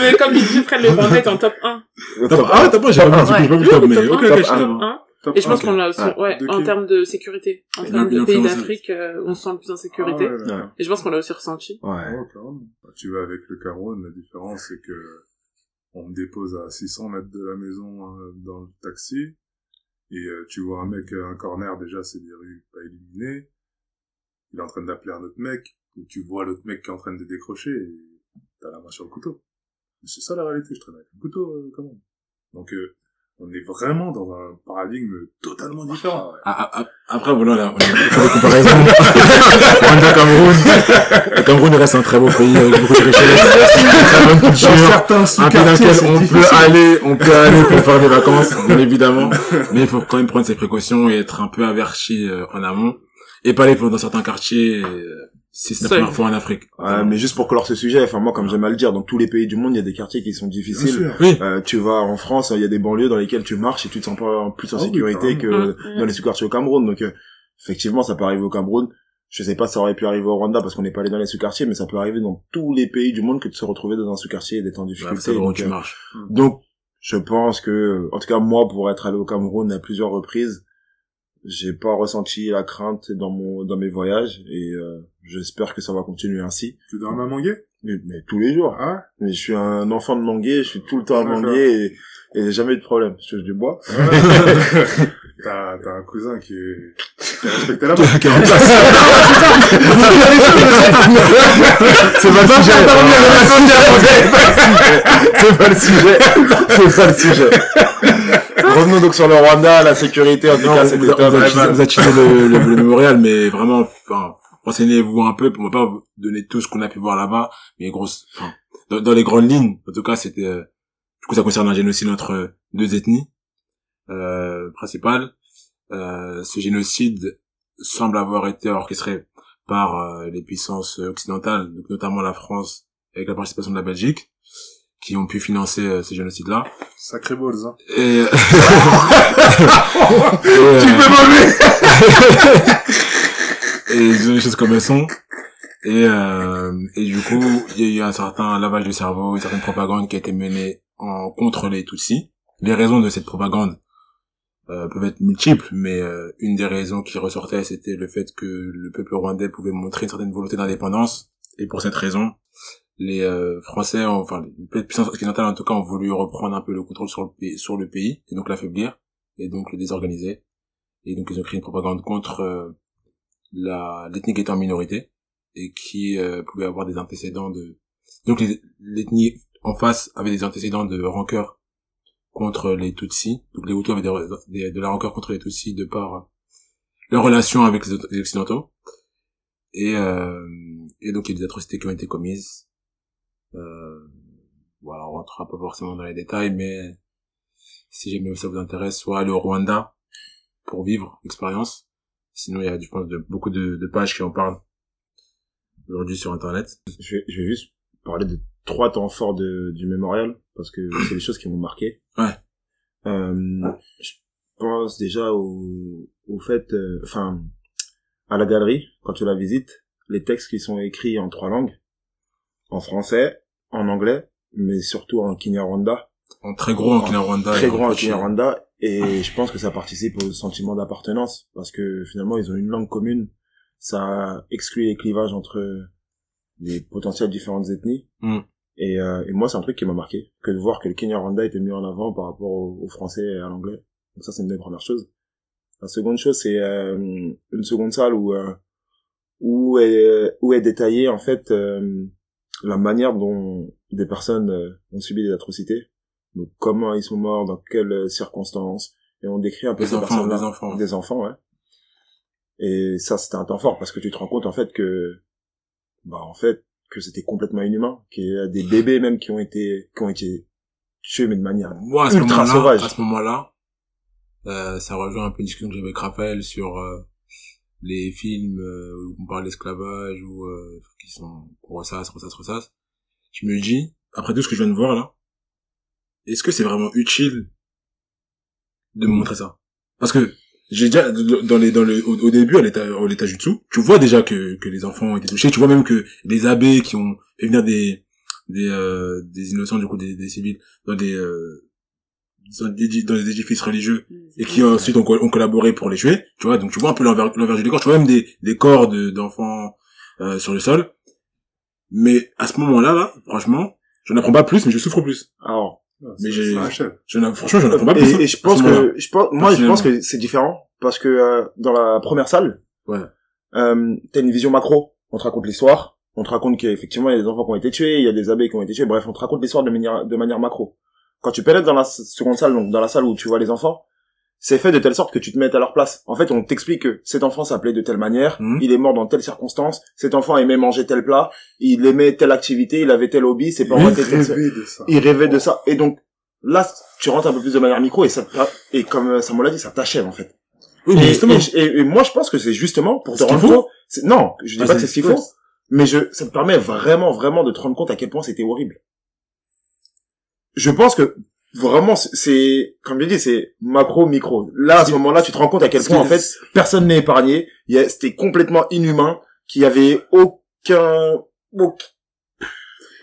Mais comme ils prennent le Vendée est en top 1. Ah ouais, t'as pas, j'ai pas vu, j'ai pas vu le top, mais Top ok, un, ok, je top sais un. pas. Et je pense qu'on l'a aussi, Ah, ouais, en termes de sécurité. En termes de pays d'Afrique, euh, on se sent plus en sécurité. Ah. Et je pense qu'on l'a aussi ressenti. Ouais. Tu vas avec le Cameroun, la différence c'est que on me dépose à 600 mètres de la maison euh, dans le taxi et euh, tu vois un mec à un corner déjà c'est des rues pas illuminées. Il est en train d'appeler un autre mec et tu vois l'autre mec qui est en train de décrocher et t'as la main sur le couteau. C'est ça la réalité, je traîne avec un couteau euh. Donc euh, on est vraiment dans un paradigme totalement différent. Ah, ah, ah, Après, voilà, là, on a fait des comparaisons. [LAUGHS] Rwanda, Cameroun. Le Cameroun reste un très beau pays avec beaucoup de richesses. Une très bonne Dans culture. certains Un pays dans sous-quartiers, lequel c'est on difficile. peut aller, on peut aller pour faire des vacances, [LAUGHS] bien évidemment. Mais il faut quand même prendre ses précautions et être un peu averti euh, en amont. Et pas aller dans certains quartiers, euh, c'est la première fois en Afrique. Ouais, mais juste pour clore ce sujet, enfin moi comme j'aime à le dire, dans tous les pays du monde, il y a des quartiers qui sont difficiles. Oui. Euh, tu vas en France, il y a des banlieues dans lesquelles tu marches et tu te sens pas plus en Ah oui, sécurité que carrément. dans les sous-quartiers au Cameroun. Donc euh, effectivement, ça peut arriver au Cameroun. Je sais pas si ça aurait pu arriver au Rwanda parce qu'on n'est pas allé dans les sous-quartiers, mais ça peut arriver dans tous les pays du monde que de se retrouver dans un sous-quartier et d'être en Ouais, difficulté. où Donc, tu euh, marches. donc, je pense que, en tout cas, moi, pour être allé au Cameroun à plusieurs reprises, j'ai pas ressenti la crainte dans mon, dans mes voyages et euh, j'espère que ça va continuer ainsi. Tu dors à Mangué Mais, mais tous les jours. Ah Mais je suis un enfant de Mangué, je suis tout le temps à. Mangué et, et jamais eu de problème. Je touche du bois. [LAUGHS] T'as t'as un cousin qui est, qui est respecté là-bas. [LAUGHS] C'est pas le sujet. C'est pas le sujet. C'est pas le sujet. Revenons donc sur le Rwanda, la sécurité, en tout cas, vous, c'était vous, vous, vous avez cheaté le, le, le mémorial, mais vraiment, enfin, renseignez-vous un peu, on va pas vous donner tout ce qu'on a pu voir là-bas, mais grosse, enfin, dans, dans les grandes lignes, en tout cas, c'était, euh, du coup, ça concerne un génocide entre deux ethnies, euh, principales. Euh, ce génocide semble avoir été orchestré par euh, les puissances occidentales, donc notamment la France, avec la participation de la Belgique, qui ont pu financer euh, ce génocide-là. Sacré balls, hein. Et, euh, [LAUGHS] [LAUGHS] [LAUGHS] et, et disons les choses comme elles sont. Et, euh, et du coup, il y a eu un certain lavage de cerveau, une certaine propagande qui a été menée en contre les Tutsis. Les raisons de cette propagande euh, peuvent être multiples, mais euh, une des raisons qui ressortait, c'était le fait que le peuple rwandais pouvait montrer une certaine volonté d'indépendance. Et pour cette raison, les euh, Français, ont- enfin les puissances occidentales en tout cas, ont voulu reprendre un peu le contrôle sur le sur le pays et donc l'affaiblir et donc le désorganiser. Et donc ils ont créé une propagande contre euh, l'ethnie était en minorité et qui euh, pouvait avoir des antécédents de donc l'ethnie en face avait des antécédents de rancœur contre les Tutsis. Donc les Hutus avaient de la rancœur contre les Tutsis de par euh, leur relation avec les, les Occidentaux. Et, euh, et donc il y a des atrocités qui ont été commises. Euh, voilà, on rentrera pas forcément dans les détails, mais si jamais ça vous intéresse, soit aller au Rwanda pour vivre l'expérience. Sinon, il y a, je pense, de, beaucoup de, de pages qui en parlent aujourd'hui sur Internet. Je vais, je vais juste parler de trois temps forts de, du mémorial, parce que c'est des choses qui m'ont marqué. Ouais. Euh, je pense déjà au, au fait, euh, enfin, à la galerie, quand tu la visites, les textes qui sont écrits en trois langues, en français, en anglais, mais surtout en Kinyarwanda, En très gros en Kinyarwanda. très grand en. Kinyarwanda, et je pense que ça participe au sentiment d'appartenance, parce que finalement ils ont une langue commune, ça exclut les clivages entre les potentielles différentes ethnies, Mm. et, euh, et moi c'est un truc qui m'a marqué, que de voir que le Kinyarwanda était mis en avant par rapport au, au français et à l'anglais, donc ça c'est une des premières choses. La seconde chose c'est euh, une seconde salle où euh, où est où est détaillée en fait euh, la manière dont des personnes euh, ont subi des atrocités donc comment ils sont morts, dans quelles euh, circonstances, et on décrit un peu Des enfants, des enfants. Des enfants, ouais. Et ça, c'était un temps fort, parce que tu te rends compte, en fait, que, bah, en fait, que c'était complètement inhumain, qu'il y a des bébés même qui ont été, qui ont été tués, mais de manière Moi, à ce ultra sauvage. à ce moment-là, euh, ça rejoint un peu une discussion que j'avais avec Raphaël sur euh, les films euh, où on parle d'esclavage ou euh, qui sont ressasse, ressasse, ressasse. Je me dis, après tout ce que je viens de voir là, est-ce que c'est vraiment utile de me montrer ça? Parce que j'ai déjà dans les dans le au, au début à l'état au l'état jutsu tu vois déjà que que les enfants ont été touchés. Tu vois même que les abbés qui ont fait venir des des euh, des innocents du coup des, des civils dans des euh, dans des dans des édifices religieux et qui ensuite ont, ont collaboré pour les tuer tu vois. Donc tu vois un peu l'envers l'envers du décor tu vois même des des corps de d'enfants euh, sur le sol. Mais à ce moment-là là franchement je n'apprends pas plus mais je souffre plus. Alors, Mais j'ai- je franchement je n'apprends pas plus hein, et, et je pense que, je pense, moi, je pense que c'est différent parce que euh, dans la première salle, Ouais. euh, t'as une vision macro. On te raconte l'histoire. On te raconte qu'effectivement, il y a des enfants qui ont été tués, il y a des abeilles qui ont été tués. Bref, on te raconte l'histoire de manière, de manière macro. Quand tu pénètres dans la seconde salle, donc dans la salle où tu vois les enfants, c'est fait de telle sorte que tu te mettes à leur place. En fait, on t'explique que cet enfant s'appelait de telle manière, Mhm. il est mort dans telle circonstance, cet enfant aimait manger tel plat, il aimait telle activité, il avait tel hobby, ses parents Il rêvait de ça. il rêvait de ça. Et donc, là, tu rentres un peu plus de manière micro et ça, te- et comme euh, Samuel l'a dit, ça t'achève, en fait. oui mais Et, justement et, et- et moi, je pense que c'est justement pour te rendre compte. c'est- Non, je dis Ah, pas que c'est- c'est ce qu'il faut. Mais je, ça te permet vraiment, vraiment de te rendre compte à quel point c'était horrible. Je pense que vraiment, c'est- comme je dis, c'est macro, micro. Là, à ce moment-là, tu te rends compte à quel point, en fait, personne n'est épargné. Il y a- C'était complètement inhumain, qu'il y avait aucun,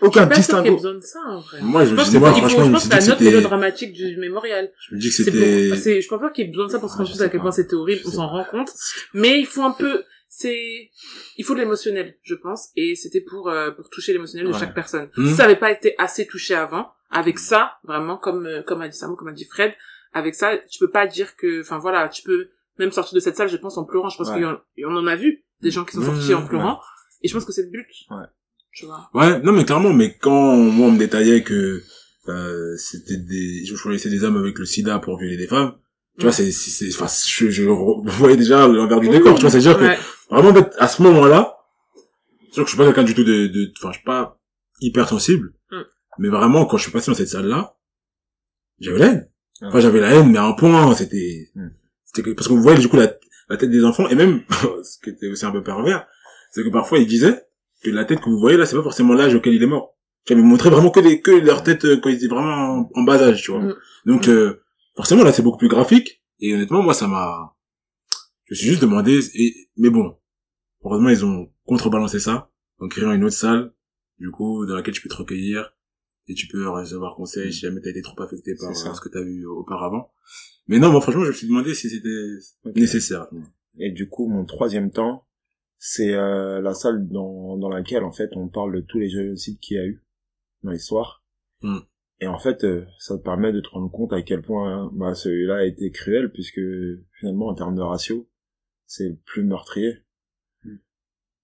aucun, distinguo. besoin de ça, en vrai. moi je, Je pense moi franchement je pense que la note c'était mélodramatique du mémorial. je me dis que c'était je pense pas qu'il y ait besoin de ça pour se rendre compte à quel point c'était horrible, on s'en rend compte. Mais il faut un peu, c'est, il faut de l'émotionnel, je pense, et c'était pour, euh, pour toucher l'émotionnel de Ouais. chaque personne. Si ça avait pas été assez touché avant, avec ça, vraiment, comme, euh, comme a dit Samo, comme a dit Fred, avec ça, tu peux pas dire que, enfin voilà, tu peux même sortir de cette salle, je pense, en pleurant. Je pense Ouais. qu'on en a vu des gens qui sont sortis en pleurant, et je pense que c'est le but. Ouais. Tu vois. Ouais, non mais clairement, mais quand moi on me détaillait que euh, c'était des, je choisissais des hommes avec le sida pour violer des femmes, tu vois, c'est, c'est, c'est- enfin, je, je [LAUGHS] voyais déjà l'envers du décor, tu vois, c'est-à-dire que Ouais. Vraiment en fait, à ce moment-là, c'est sûr que je suis pas quelqu'un du tout de, de, enfin, je suis pas hyper sensible, Mm. mais vraiment quand je suis passé dans cette salle-là, j'avais la haine. Enfin, j'avais la haine, mais à un point, c'était, Mm. c'était que, parce qu'on voyait du coup la, la tête des enfants, et même, [LAUGHS] ce qui était aussi un peu pervers, c'est que parfois ils disaient que la tête que vous voyez là, c'est pas forcément l'âge auquel il est mort. Ils montraient vraiment que des, que leur tête euh, quand ils étaient vraiment en, en bas âge, tu vois. Mm. Donc, euh, forcément là, c'est beaucoup plus graphique, et honnêtement, moi, ça m'a, je me suis juste demandé, et, mais bon, heureusement, ils ont contrebalancé ça, en créant une autre salle, du coup, dans laquelle tu peux te recueillir, et tu peux recevoir conseil si jamais t'as été trop affecté par ce que t'as vu auparavant. Mais non, moi, franchement, je me suis demandé si c'était nécessaire. Et du coup, mon troisième temps, c'est euh, la salle dans, dans laquelle, en fait, on parle de tous les génocides qu'il y a eu dans l'histoire. Hmm. Et en fait, euh, ça te permet de te rendre compte à quel point bah, celui-là a été cruel, puisque finalement, en termes de ratio, c'est le plus meurtrier.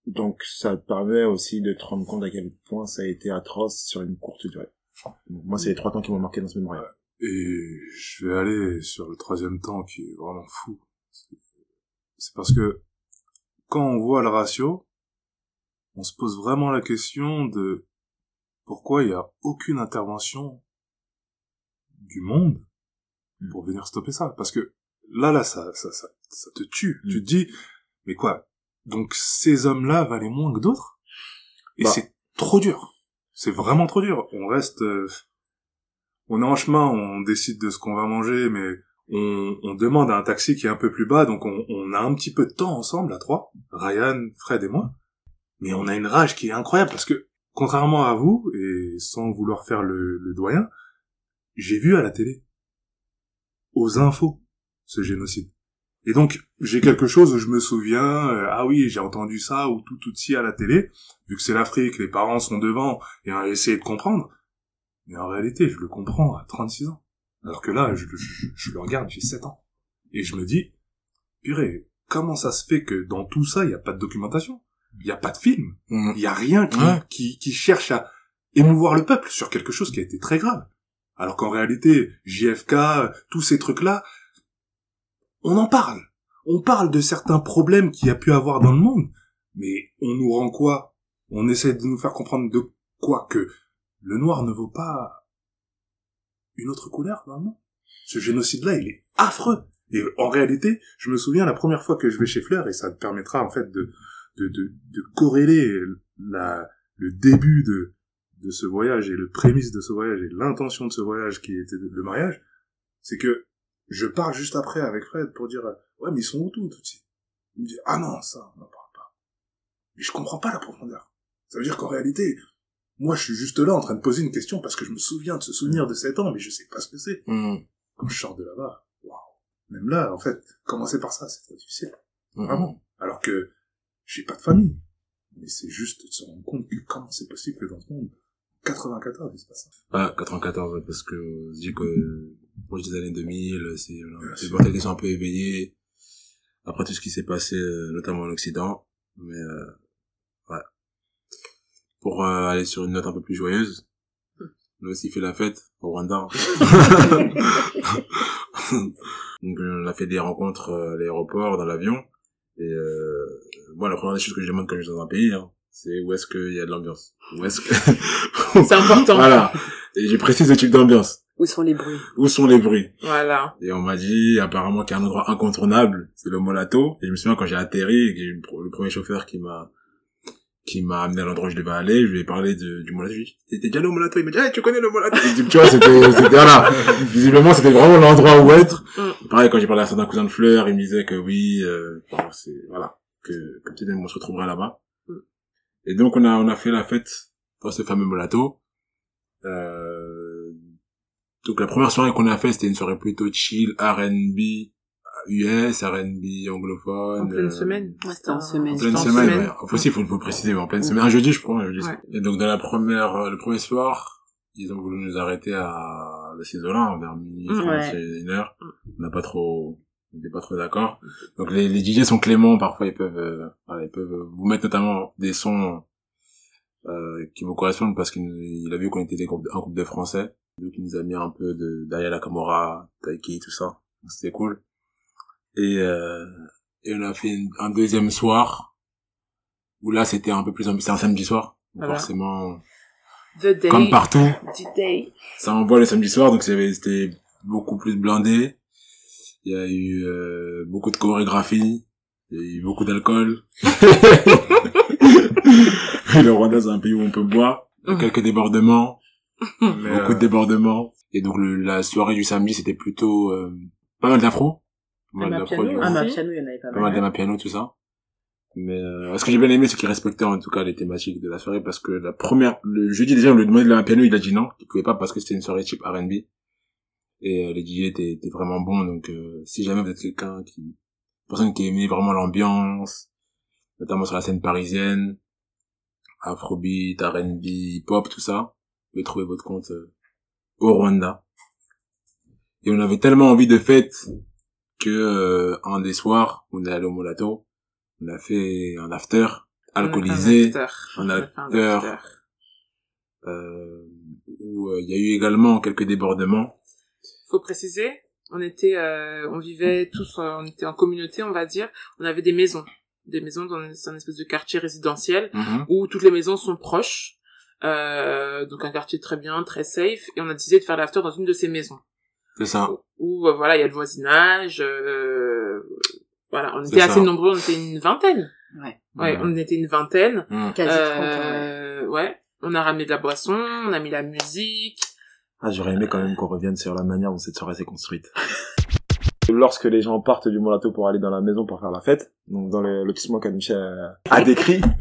Donc, ça te permet aussi de te rendre compte à quel point ça a été atroce sur une courte durée. Donc, moi, c'est les trois temps qui m'ont marqué dans ce mémorial. Et je vais aller sur le troisième temps qui est vraiment fou. C'est- C'est parce que quand on voit le ratio, on se pose vraiment la question de pourquoi il n'y a aucune intervention du monde pour venir stopper ça. Parce que là, là, ça, ça, ça, ça te tue. Mm. Tu te dis, mais quoi? Donc ces hommes-là valaient moins que d'autres? Et Bah. c'est trop dur. C'est vraiment trop dur. On reste... euh, on est en chemin, on décide de ce qu'on va manger, mais on, on demande à un taxi qui est un peu plus bas, donc on, on a un petit peu de temps ensemble à trois, Ryan, Fred et moi. Mais on a une rage qui est incroyable parce que, contrairement à vous, et sans vouloir faire le, le doyen, j'ai vu à la télé, aux infos, ce génocide. Et donc, j'ai quelque chose où je me souviens, euh, ah oui, j'ai entendu ça, ou tout, tout ci à la télé, vu que c'est l'Afrique, les parents sont devant, et on a essayé de comprendre. Mais en réalité, je le comprends à 36 ans. Alors que là, je, je, je le regarde, j'ai 7 ans. Et je me dis, purée, comment ça se fait que dans tout ça, il n'y a pas de documentation? Il n'y a pas de film Mm. Il n'y a rien qui, Ouais. qui, qui cherche à émouvoir le peuple sur quelque chose qui a été très grave. Alors qu'en réalité, JFK, tous ces trucs-là, on en parle. On parle de certains problèmes qu'il y a pu avoir dans le monde, mais on nous rend quoi? On essaie de nous faire comprendre de quoi que le noir ne vaut pas une autre couleur dans le monde. Ce génocide-là, il est affreux. Et en réalité, je me souviens la première fois que je vais chez Fleur, et ça te permettra en fait de de, de, de corréler la, le début de, de ce voyage et le prémisse de ce voyage et l'intention de ce voyage qui était le mariage, c'est que Je parle juste après avec Fred pour dire, ouais, mais ils sont où tout, Tutsi? Il me dit, ah non, ça, on n'en parle pas. Mais je comprends pas la profondeur. Ça veut dire qu'en réalité, moi, je suis juste là en train de poser une question parce que je me souviens de ce souvenir de 7 ans, mais je sais pas ce que c'est. Mm. Quand je sors de là-bas, waouh. Même là, en fait, commencer par ça, c'est très difficile. Mm. Vraiment. Alors que j'ai pas de famille. Mais c'est juste de se rendre compte que comment c'est possible que dans ce monde, 94, il se passe ça. Ah, 94, ouais, parce que je dis que proche des années 2000, c'est voilà, Bien les sûr. mentalités sont un peu éveillées après tout ce qui s'est passé, euh, notamment en Occident. Mais euh, ouais. Pour euh, aller sur une note un peu plus joyeuse, on a aussi fait la fête au Rwanda. [LAUGHS] [LAUGHS] Donc euh, on a fait des rencontres euh, à l'aéroport, dans l'avion. Et euh, moi, la première des choses que je demande quand je suis dans un pays, hein, c'est où est-ce qu'il y a de l'ambiance? Où est-ce que... C'est important. [LAUGHS] Voilà. Et je précise le type d'ambiance. Où sont les bruits? Où sont les bruits? Voilà. Et on m'a dit apparemment qu'il y a un endroit incontournable, c'est le Molato. Et je me souviens quand j'ai atterri, le premier chauffeur qui m'a qui m'a amené à l'endroit où je devais aller, je lui ai parlé de, du Molato. Je lui ai dit, t'es déjà allé au Molato Il m'a dit, ah, tu connais le Molato Et Tu vois, c'était, [LAUGHS] c'était, voilà. Visiblement, c'était vraiment l'endroit où être. Pareil, quand j'ai parlé à certains cousins de fleurs, ils me disaient que oui, euh, bon, c'est, voilà, que, que peut-être on se retrouverait là-bas. Mm. Et donc, on a, on a fait la fête dans ce fameux Molato. Euh, donc la première soirée qu'on a fait, c'était une soirée plutôt chill, R&B, US, R&B anglophone. En pleine euh, semaine. Ouais, c'était en semaine. En pleine en semaine, semaine. ouais. Enfin, aussi, il faut, faut préciser, mais en pleine semaine. Un jeudi, je crois, un jeudi. Ouais. Et donc, dans la première, euh, le premier soir, ils ont voulu nous arrêter à la Cisola, vers minuit, Mm. 30, Ouais. une heure. On n'a pas trop, on n'était pas trop d'accord. Donc, les, les DJ sont cléments, parfois, ils peuvent, euh, voilà, ils peuvent vous mettre notamment des sons, euh, qui vous correspondent parce qu'il a vu qu'on était des groupes, un groupe de français. Donc, il nous a mis un peu de Daya Nakamura, Taiki, tout ça. C'était cool. Et, euh, et on a fait une- un deuxième soir où là c'était un peu plus ambi- c'est un samedi soir Donc Voilà. forcément The day. comme partout The day. ça envoie le samedi soir donc c'était c'était beaucoup plus blindé il y a eu euh, beaucoup de chorégraphie il y a eu beaucoup d'alcool [LAUGHS] le Rwanda c'est un pays où on peut boire Il y a quelques débordements Mais, beaucoup euh, de débordements et donc le, la soirée du samedi c'était plutôt euh, pas mal d'afro pas mal d'afro piano, Ah, piano, il y en avait pas pas mal mal. de piano tout ça. Mais euh, ce que j'ai bien aimé c'est qu'il respectait en tout cas les thématiques de la soirée parce que la première le jeudi déjà on lui demandait de la piano il a dit non il pouvait pas parce que c'était une soirée type R&B et euh, les DJ étaient, étaient vraiment bons donc euh, si jamais vous êtes quelqu'un qui personne qui aimait vraiment l'ambiance notamment sur la scène parisienne afrobeat R&B hip-hop tout ça pouvez trouver votre compte euh, au Rwanda et on avait tellement envie de fête que euh, un des soirs on est allé au Molato on a fait un after alcoolisé Un after. un euh, où euh, il y a eu également quelques débordements Faut préciser, on était, euh, on vivait tous, on était en communauté, on va dire. On avait des maisons, des maisons dans un, espèce de quartier résidentiel où toutes les maisons sont proches. Euh, donc un quartier très bien, très safe. Et on a décidé de faire l'after dans une de ces maisons. c'est ça Où euh, voilà, il y a le voisinage. euh, voilà, on était ça. assez nombreux, on était une vingtaine. Ouais. Ouais, Ouais. on était une vingtaine. Mm. Quasi 30 ans, ouais. Euh, ouais. On a ramené de la boisson, on a mis la musique. Ah, j'aurais aimé quand même qu'on revienne sur la manière dont cette soirée s'est construite. [LAUGHS] Lorsque les gens partent du Molato pour aller dans la maison pour faire la fête, donc dans le lotissement qu'Amichel a, a décrit, [LAUGHS]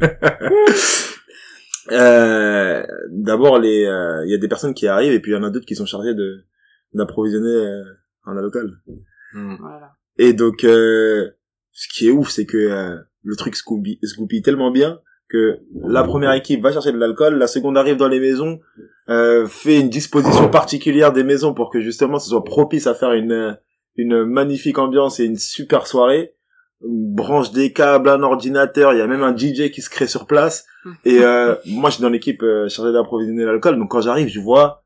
euh, d'abord les, euh, il y a des personnes qui arrivent et puis il y en a d'autres qui sont chargées de d'approvisionner euh, un local. Mm. Voilà. Et donc, euh, ce qui est ouf, c'est que euh, le truc se goupille, se goupille tellement bien que la première équipe va chercher de l'alcool, la seconde arrive dans les maisons, euh, fait une disposition particulière des maisons pour que justement ce soit propice à faire une euh, une magnifique ambiance et une super soirée. Branche des câbles, un ordinateur, il y a même un DJ qui se crée sur place. Et euh, [LAUGHS] moi, je suis dans l'équipe euh, chargée d'approvisionner l'alcool, donc quand j'arrive, je vois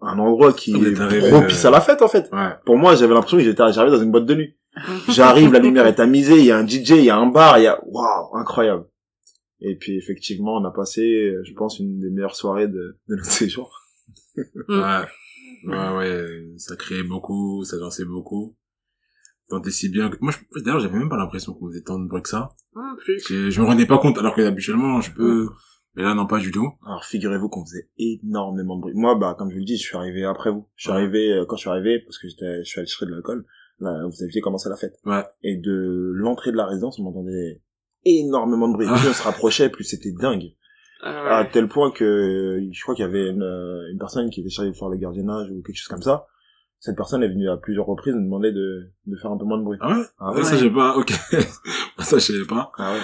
un endroit qui est propice euh, à la fête en fait. ouais Pour moi, j'avais l'impression que j'étais j'arrivais dans une boîte de nuit. [LAUGHS] J'arrive, la lumière est tamisée, il y a un DJ, il y a un bar, il y a waouh, incroyable. Et puis effectivement, on a passé, je pense, une des meilleures soirées de, de notre [LAUGHS] séjour. ouais ouais ouais ça créait beaucoup ça dansait beaucoup tant et si bien que moi je- d'ailleurs j'avais même pas l'impression qu'on faisait tant de bruit que ça plus. je, je me rendais pas compte alors que habituellement je peux Mais là, non, pas du tout. Alors figurez-vous qu'on faisait énormément de bruit. Moi, bah comme je vous le dis, je suis arrivé après vous. Je suis Ouais. arrivé euh, quand je suis arrivé parce que j'étais, je suis allé chercher de l'alcool. Là, vous aviez commencé la fête. Ouais. Et de l'entrée de la résidence, on entendait énormément de bruit. Ah. Plus on se rapprochait, plus c'était dingue. Ah À ouais. tel point que je crois qu'il y avait une, euh, une personne qui était chargée de faire le gardiennage ou quelque chose comme ça. Cette personne est venue à plusieurs reprises nous demander de, de faire un peu moins de bruit. Ah ouais? Ah Ouais, Ça, j'ai pas, ok. [LAUGHS] ça, je savais pas. Ah ouais.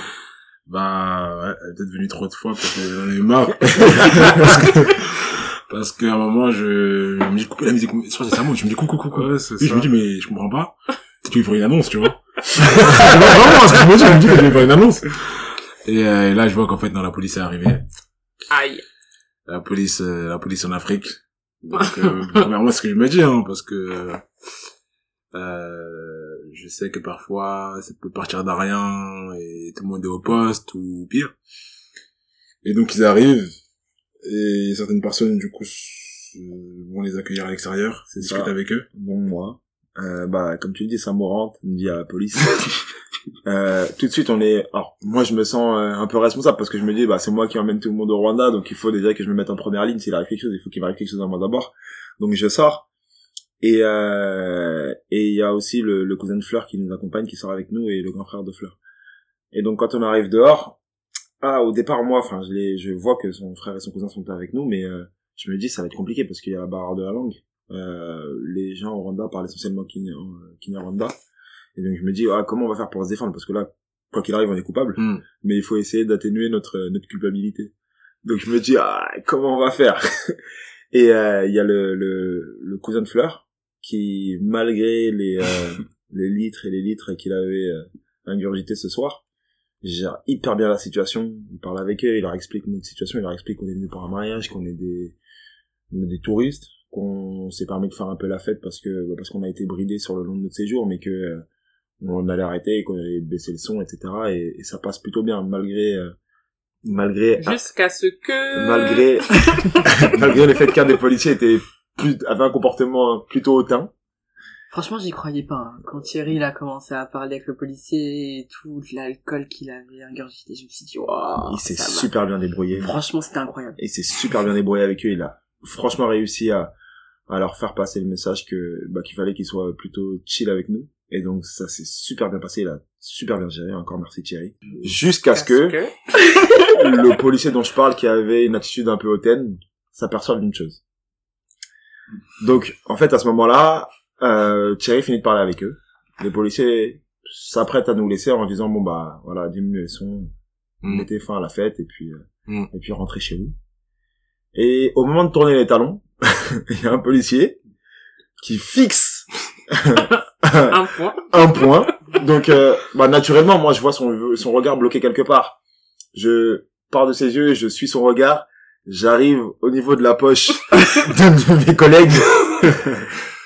Bah, ouais, elle est peut-être venue trop de fois parce que j'en ai marre. parce [LAUGHS] que, parce qu'à un moment, je, je me dis, couper la musique. Je crois que c'est ça, moi, je me dis, coucou, coucou. Ouais, c'est je me dis, mais je comprends pas. Tu veux faire une annonce, tu vois. [LAUGHS] Vraiment, ce que je me dis, je me dis que je vais faire une annonce. Et, euh, et là, je vois qu'en fait, dans la police est arrivée. Aïe. La police, euh, la police en Afrique. Donc, [LAUGHS] euh, premièrement, c'est ce que je me dis, hein, parce que, euh, je sais que parfois, ça peut partir d'un rien et tout le monde est au poste ou pire. Et donc, ils arrivent et certaines personnes, du coup, vont les accueillir à l'extérieur, C'est discuter ça. avec eux. Bon, moi, euh, bah, comme tu le dis, ça mourante, me dit à la police. [LAUGHS] euh, tout de suite, on est, alors, moi, je me sens euh, un peu responsable parce que je me dis, bah, c'est moi qui emmène tout le monde au Rwanda, donc il faut déjà que je me mette en première ligne. S'il arrive quelque chose, il faut qu'il m'arrive quelque chose à moi d'abord. Donc, je sors. Et, euh, et il y a aussi le, le cousin de Fleur qui nous accompagne, qui sort avec nous, et le grand frère de Fleur. Et donc, quand on arrive dehors, ah, au départ, moi, enfin, je les, je vois que son frère et son cousin sont avec nous, mais, euh, je me dis, ça va être compliqué parce qu'il y a la barrière de la langue. Euh, les gens au Rwanda parlent essentiellement Kenya- euh, Kinyarwanda. Et donc je me dis, ah, comment on va faire pour se défendre? Parce que là, quoi qu'il arrive, on est coupable. Hmm. Mais il faut essayer d'atténuer notre, euh, notre culpabilité. Donc je me dis, ah, comment on va faire? [LAUGHS] Et euh, il y a le, le, le cousin de Fleur qui, malgré les, euh, [LAUGHS] les litres et les litres qu'il avait euh, ingurgité ce soir, gère hyper bien la situation. Il parle avec eux, il leur explique notre situation, il leur explique qu'on est venu pour un mariage, qu'on est des, des touristes, qu'on s'est permis de faire un peu la fête parce que parce qu'on a été bridé sur le long de notre séjour, mais que euh, on allait arrêter et qu'on allait baisser le son, etc. Et, et ça passe plutôt bien malgré euh, malgré Jusqu'à ce que... malgré [LAUGHS] malgré le fait qu'un des policiers était plus avait un comportement plutôt hautain. Franchement, j'y croyais pas. hein. Quand Thierry il a commencé à parler avec le policier et tout, l'alcool qu'il avait ingurgité, je me suis dit, waouh, il s'est va. super bien débrouillé. Franchement, c'était incroyable. Et il s'est super bien débrouillé avec eux. Il a franchement réussi à, à leur faire passer le message que bah, qu'il fallait qu'ils soient plutôt chill avec nous. Et donc ça s'est super bien passé. Il a super bien géré. Encore merci Thierry. Jusqu'à ce que le policier dont je parle, qui avait une attitude un peu hautaine, s'aperçoive d'une chose. Donc, en fait, à ce moment-là, euh, Thierry finit de parler avec eux. Les policiers s'apprêtent à nous laisser en disant bon bah voilà, diminuez son, Hmm. mettez fin à la fête et puis euh, Mm. et puis rentrez chez vous. Et au moment de tourner les talons, [LAUGHS] il y a un policier qui fixe [LAUGHS] Un point. [LAUGHS] un point. Donc, euh, bah, naturellement, moi, je vois son, son regard bloqué quelque part. Je pars de ses yeux et je suis son regard. J'arrive au niveau de la poche d'un de mes collègues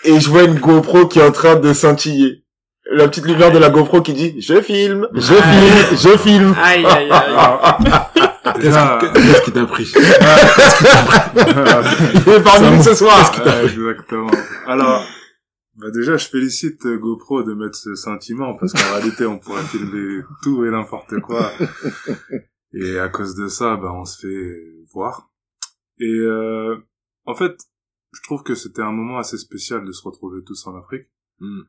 et je vois une GoPro qui est en train de scintiller. La petite lumière de la GoPro qui dit je filme, je filme, je filme. Aïe, aïe, aïe. Alors, déjà, [LAUGHS] Qu'est-ce qui t'a pris Il est parmi nous ce soir. Ouais, exactement. Alors, bah déjà, je félicite euh, GoPro de mettre ce sentiment parce qu'en réalité, on pourrait filmer tout et n'importe quoi. Et à cause de ça, bah, on se fait voir. Et euh, en fait, je trouve que c'était un moment assez spécial de se retrouver tous en Afrique, Hmm.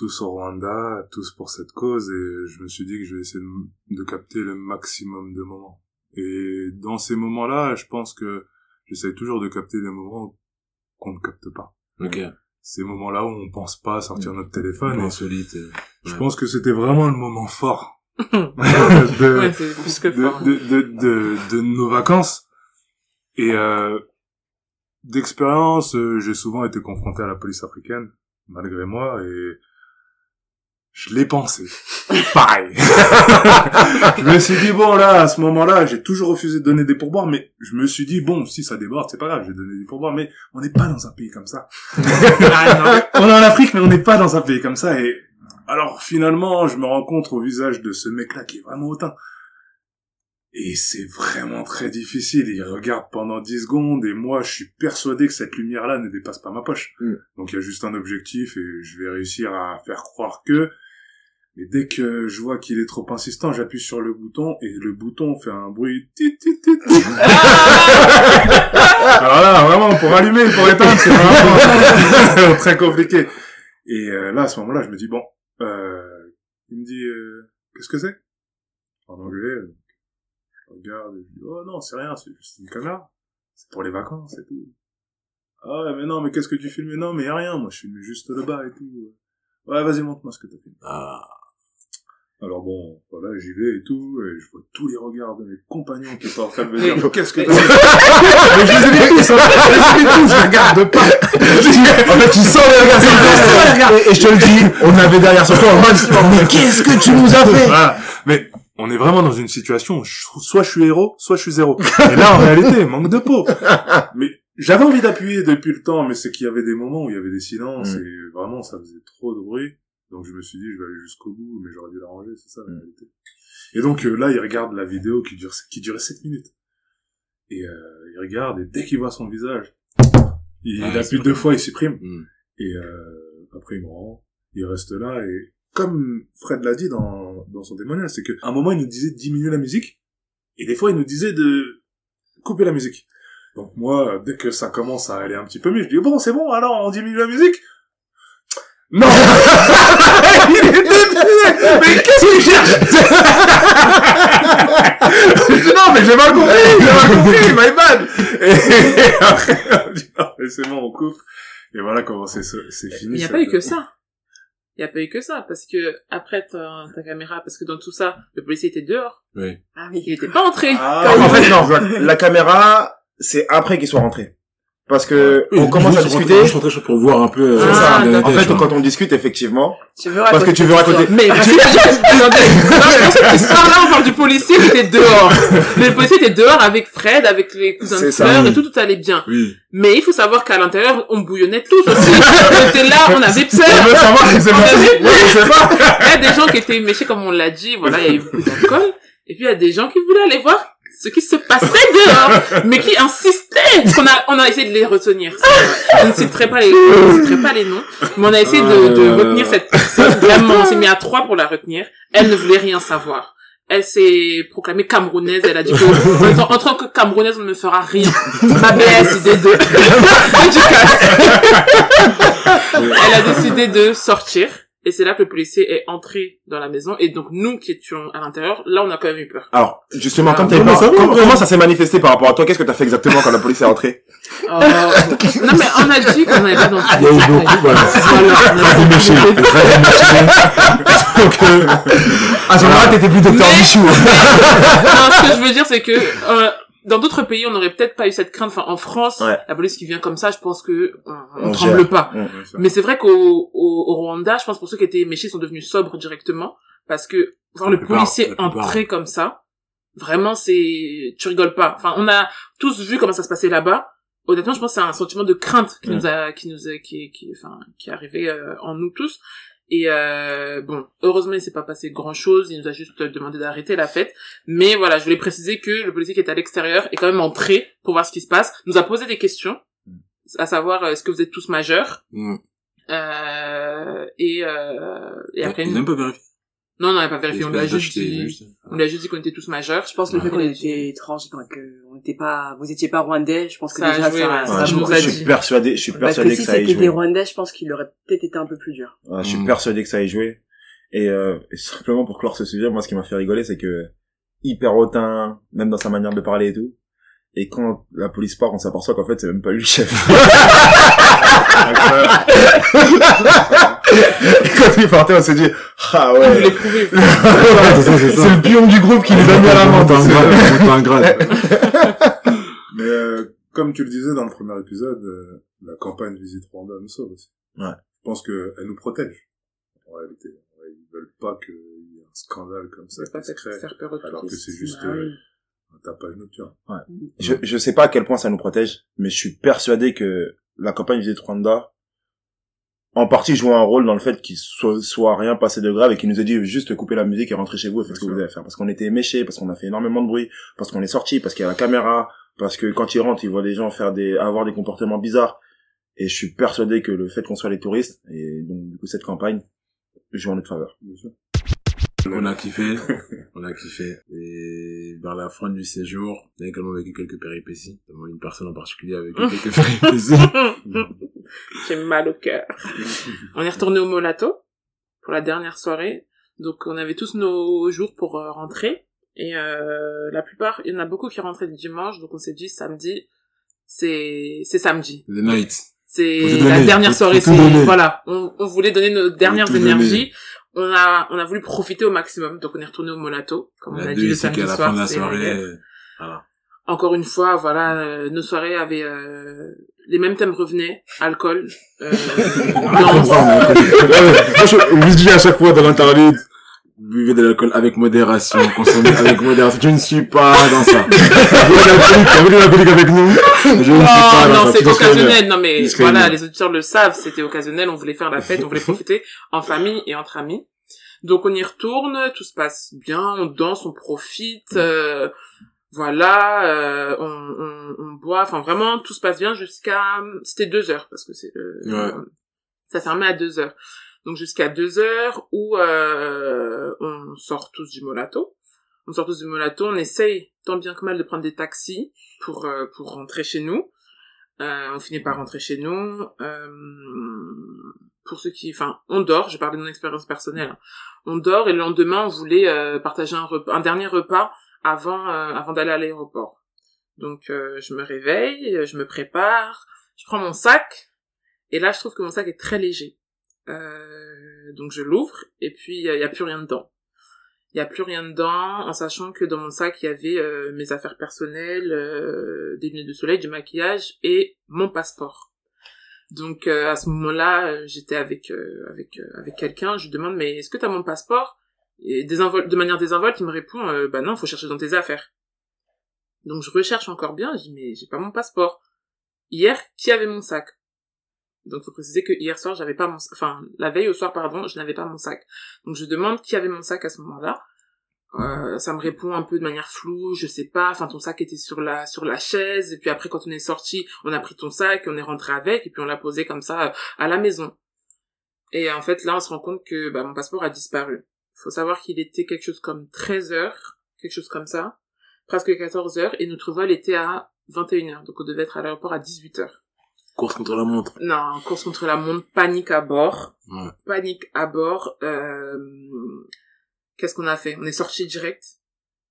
Tous au Rwanda, tous pour cette cause. Et je me suis dit que je vais essayer de, de capter le maximum de moments. Et dans ces moments-là, je pense que j'essaie toujours de capter les moments qu'on ne capte pas Ok. ces moments-là où on pense pas à sortir notre téléphone. Et Insolite. euh, je ouais. pense que c'était vraiment le moment fort [LAUGHS] de, Ouais, c'est plus que fort. de, de, de, de nos vacances. Et euh, d'expérience, euh, j'ai souvent été confronté à la police africaine, malgré moi, et je l'ai pensé. [LAUGHS] Pareil. [LAUGHS] je me suis dit, bon, là, à ce moment-là, j'ai toujours refusé de donner des pourboires, mais je me suis dit, bon, si ça déborde, c'est pas grave, je vais donner des pourboires, mais on n'est pas dans un pays comme ça. [LAUGHS] Ah, on est en Afrique, mais on n'est pas dans un pays comme ça. Et alors finalement, je me rencontre au visage de ce mec-là qui est vraiment hautain. Et c'est vraiment très difficile. Il regarde pendant 10 secondes et moi, je suis persuadé que cette lumière-là ne dépasse pas ma poche. Mm. Donc il y a juste un objectif et je vais réussir à faire croire que... Mais dès que je vois qu'il est trop insistant, j'appuie sur le bouton et le bouton fait un bruit. tit, tit, tit, tit. Alors là, vraiment, pour allumer, pour éteindre, c'est vraiment [LAUGHS] très compliqué. Et euh, là, à ce moment-là, je me dis bon, euh, il me dit euh, qu'est-ce que c'est? En anglais. Je regarde et je dis oh non, c'est rien, c'est juste une caméra. C'est pour les vacances et tout. Ah ouais, mais non, mais qu'est-ce que tu filmes? Non, mais y a rien, moi je filme juste le bas et tout. Ouais, vas-y, montre-moi ce que t'as filmé. Ah. Alors bon, voilà, j'y vais et tout, et je vois tous les regards de mes compagnons qui sont en train de me dire, mais [LAUGHS] qu'est-ce que t'as fait? [LAUGHS] Mais je les ai tous, hein. je les ai tous, je regarde pas. En fait, tu sens les regards et, et je te le dis, on avait derrière en mode, mais qu'est-ce que tu nous as fait? Voilà. Mais on est vraiment dans une situation où je- soit je suis héros, soit je suis zéro. Et là, en [LAUGHS] réalité, manque de peau. [LAUGHS] Mais j'avais envie d'appuyer depuis le temps, mais c'est qu'il y avait des moments où il y avait des silences Mm. et vraiment ça faisait trop de bruit. Donc je me suis dit, je vais aller jusqu'au bout, mais j'aurais dû l'arranger, c'est ça la Mm. réalité. Et donc euh, là, il regarde la vidéo qui dure qui durait 7 minutes. Et euh, il regarde et dès qu'il voit son visage, il, Ah, il appuie deux fois, il supprime. Hmm. Et euh, après, il me rend. Il reste là. Et comme Fred l'a dit dans, dans son témoignage, c'est qu'à un moment, il nous disait de diminuer la musique. Et des fois, il nous disait de couper la musique. Donc moi, dès que ça commence à aller un petit peu mieux, je dis, bon, c'est bon, alors on diminue la musique Non [LAUGHS] Il est défilé Mais qu'est-ce qu'il cherche? [LAUGHS] Non, mais j'ai mal compris J'ai mal compris, my bad Et après, on dit, non, mais c'est bon, on coupe. Et voilà comment c'est c'est fini. Il n'y a pas eu que ça. Il n'y a pas eu que ça, parce que après ta, ta caméra, parce que dans tout ça, le policier était dehors. Oui. Ah oui. Il était pas entré. Ah, En fait, non, la, la caméra, c'est après qu'ils soient rentrés. Parce que Oui, on commence à discuter. rentrer- juste rentrer pour voir un peu. euh, C'est ça. En fait, quand on discute, effectivement, Tu veux parce que tu veux raconter. Mais parce que cette histoire-là, on parle du policier qui était dehors. Le policier était dehors avec Fred, avec les cousins de fleurs et tout, tout allait bien. Oui. Mais il faut savoir qu'à l'intérieur, on bouillonnait tous aussi. on était là, on avait Je veux peur. savoir si c'est je pas. Il y a des gens qui étaient méchés, comme on l'a dit, voilà, il y a eu beaucoup d'alcool. Et puis il y a des gens qui voulaient aller voir ce qui se passait dehors, mais qui insistaient. Parce qu'on a, on a essayé de les retenir. Je ne citerai pas les, je ne citerai pas les noms, mais on a essayé de, de Euh. retenir cette personne. Vraiment, on s'est mis à trois pour la retenir. Elle ne voulait rien savoir. Elle s'est proclamée camerounaise. Elle a dit que, en tant, que camerounaise, on ne me fera rien. Ma belle a décidé de, elle a décidé de sortir. Et c'est là que le policier est entré dans la maison. Et donc, nous qui étions à l'intérieur, là, on a quand même eu peur. Alors, justement, comme t'as ça va, comment, comment ça s'est manifesté par rapport à toi? Qu'est-ce que t'as fait exactement quand la police est rentrée Oh. non, mais on a dit qu'on n'avait pas dans Il y a eu beaucoup, voilà. Très éméché, très éméché. Donc, euh, À ce moment-là, t'étais plus docteur Mais- Michou. [LAUGHS] non, ce que je veux dire, c'est que euh, dans d'autres pays, on n'aurait peut-être pas eu cette crainte. Enfin, en France, Ouais. la police qui vient comme ça, je pense que on, on On tremble gère. pas. Mais c'est vrai qu'au au, au Rwanda, je pense pour ceux qui étaient méchés, ils sont devenus sobres directement parce que voir le plupart, policier entrer comme ça, vraiment, c'est tu rigoles pas. Enfin, on a tous vu comment ça se passait là-bas. Honnêtement, je pense que c'est un sentiment de crainte qui Mm. nous a, qui nous a, qui, qui, enfin, qui est arrivé euh, en nous tous. Et euh, bon, heureusement, il s'est pas passé grand-chose. Il nous a juste demandé d'arrêter la fête. Mais voilà, je voulais préciser que le policier qui est à l'extérieur est quand même entré pour voir ce qui se passe. Nous a posé des questions, à savoir euh, est-ce que vous êtes tous majeurs? Hmm. euh, et, euh, et après, Ils n'ont même pas vérifié. Non, non, on n'a pas vérifié, on lui a juste dit, juste. on lui a juste dit qu'on était tous majeurs. Je pense que le fait qu'on était étrange, enfin, que on n'était pas, vous étiez pas rwandais, je pense que Ça a déjà joué, ça, je suis persuadé, je suis persuadé que si ça ait c'était joué. des rwandais, je pense qu'il aurait peut-être été un peu plus dur. Ouais, je suis Mm. persuadé que ça ait joué. Et, euh, et simplement pour clore ce sujet, moi, ce qui m'a fait rigoler, c'est que hyper hautain, même dans sa manière de parler et tout. Et quand la police part, on s'aperçoit qu'en fait, c'est même pas lui le chef. [LAUGHS] et quand il partait, on s'est dit, ah ouais. [LAUGHS] c'est le pion du groupe qui nous a mis à la menthe. Mais euh, comme tu le disais dans le premier épisode, euh, la campagne Visite Rwanda nous sauve aussi. Ouais. Je pense qu'elle nous protège. En réalité, ils veulent pas qu'il y ait un scandale comme ça qui se crée, faire peur aux alors que c'est juste Bah oui. euh, tapage nocturne. Je, je sais pas à quel point ça nous protège, mais je suis persuadé que la campagne Visite Rwanda, en partie joue un rôle dans le fait qu'il soit, soit rien passé de grave et qu'il nous a dit juste couper la musique et rentrer chez vous et faites ce que vous avez à faire. Parce qu'on était méchés, parce qu'on a fait énormément de bruit, parce qu'on est sorti, parce qu'il y a la caméra, parce que quand ils rentrent, ils voient des gens faire des, avoir des comportements bizarres. Et je suis persuadé que le fait qu'on soit les touristes, et donc du coup cette campagne, joue en notre faveur. Bien sûr. On a kiffé, [LAUGHS] on a kiffé. Et vers la fin du séjour, on a également vécu quelques péripéties. Une personne en particulier a vécu quelques [LAUGHS] péripéties. [LAUGHS] J'ai mal au cœur. On est retourné au Molato pour la dernière soirée. Donc on avait tous nos jours pour euh, rentrer. Et euh, la plupart, il y en a beaucoup qui rentraient le dimanche. Donc on s'est dit samedi, c'est c'est samedi. The night. C'est la donner, dernière soirée. C'est voilà, on, on voulait donner nos dernières donner. On a on a voulu profiter au maximum. Donc on est retourné au Molato, comme on a deux, dit le samedi soir. fin de la c'est soirée, relief. euh, voilà. Encore une fois, voilà, euh, nos soirées avaient euh, les mêmes thèmes revenaient alcool, euh, [LAUGHS] danse. Moi, je vous dis à chaque fois dans l'interlude, buvez de l'alcool avec modération, consommez avec modération. Je ne suis pas dans ça. Vous êtes alcoolique avec nous. Je ne suis pas Non, non, c'est occasionnel. Non, mais voilà, les auditeurs le savent, c'était occasionnel. On voulait faire la fête, on voulait [LAUGHS] profiter en famille et entre amis. Donc on y retourne, tout se passe bien, on danse, on profite, euh, voilà, euh, on, on, on boit. Enfin vraiment, tout se passe bien jusqu'à. C'était deux heures parce que c'est le- Ouais. ça fermait à deux heures. Donc jusqu'à deux heures où euh, on sort tous du Molato. On sort tous du Molato, on essaye tant bien que mal de prendre des taxis pour euh, pour rentrer chez nous. Euh, on finit par rentrer chez nous. Pour ceux qui, enfin, on dort. Je parle de mon expérience personnelle. On dort et le lendemain, on voulait partager un un dernier repas avant avant d'aller à l'aéroport. Donc je me réveille, je me prépare, je prends mon sac et là je trouve que mon sac est très léger. Euh, donc je l'ouvre et puis il y, a plus rien dedans. Il y a plus rien dedans en sachant que dans mon sac il y avait euh, mes affaires personnelles, euh, des lunettes de soleil, du maquillage et mon passeport. Donc euh, à ce moment-là, euh, j'étais avec avec avec quelqu'un, je lui demande mais est-ce que tu as mon passeport? Et de manière désinvolte, il me répond bah non, faut chercher dans tes affaires. Donc je recherche encore bien, je dis mais j'ai pas mon passeport. Hier, qui avait mon sac? Donc faut préciser que hier soir, j'avais pas mon enfin la veille au soir pardon, je n'avais pas mon sac. Donc je demande qui avait mon sac à ce moment-là. Euh, ça me répond un peu de manière floue, je sais pas, enfin ton sac était sur la sur la chaise et puis après quand on est sorti, on a pris ton sac, on est rentré avec et puis on l'a posé comme ça euh, à la maison. Et en fait là on se rend compte que bah, mon passeport a disparu. Faut savoir qu'il était quelque chose comme 13 heures, quelque chose comme ça, presque 14 heures et notre vol était à 21 heures, donc on devait être à l'aéroport à 18 heures. Course contre la montre. Non, course contre la montre, panique à bord. Ouais. Panique à bord. Euh... Qu'est-ce qu'on a fait? On est sorti direct.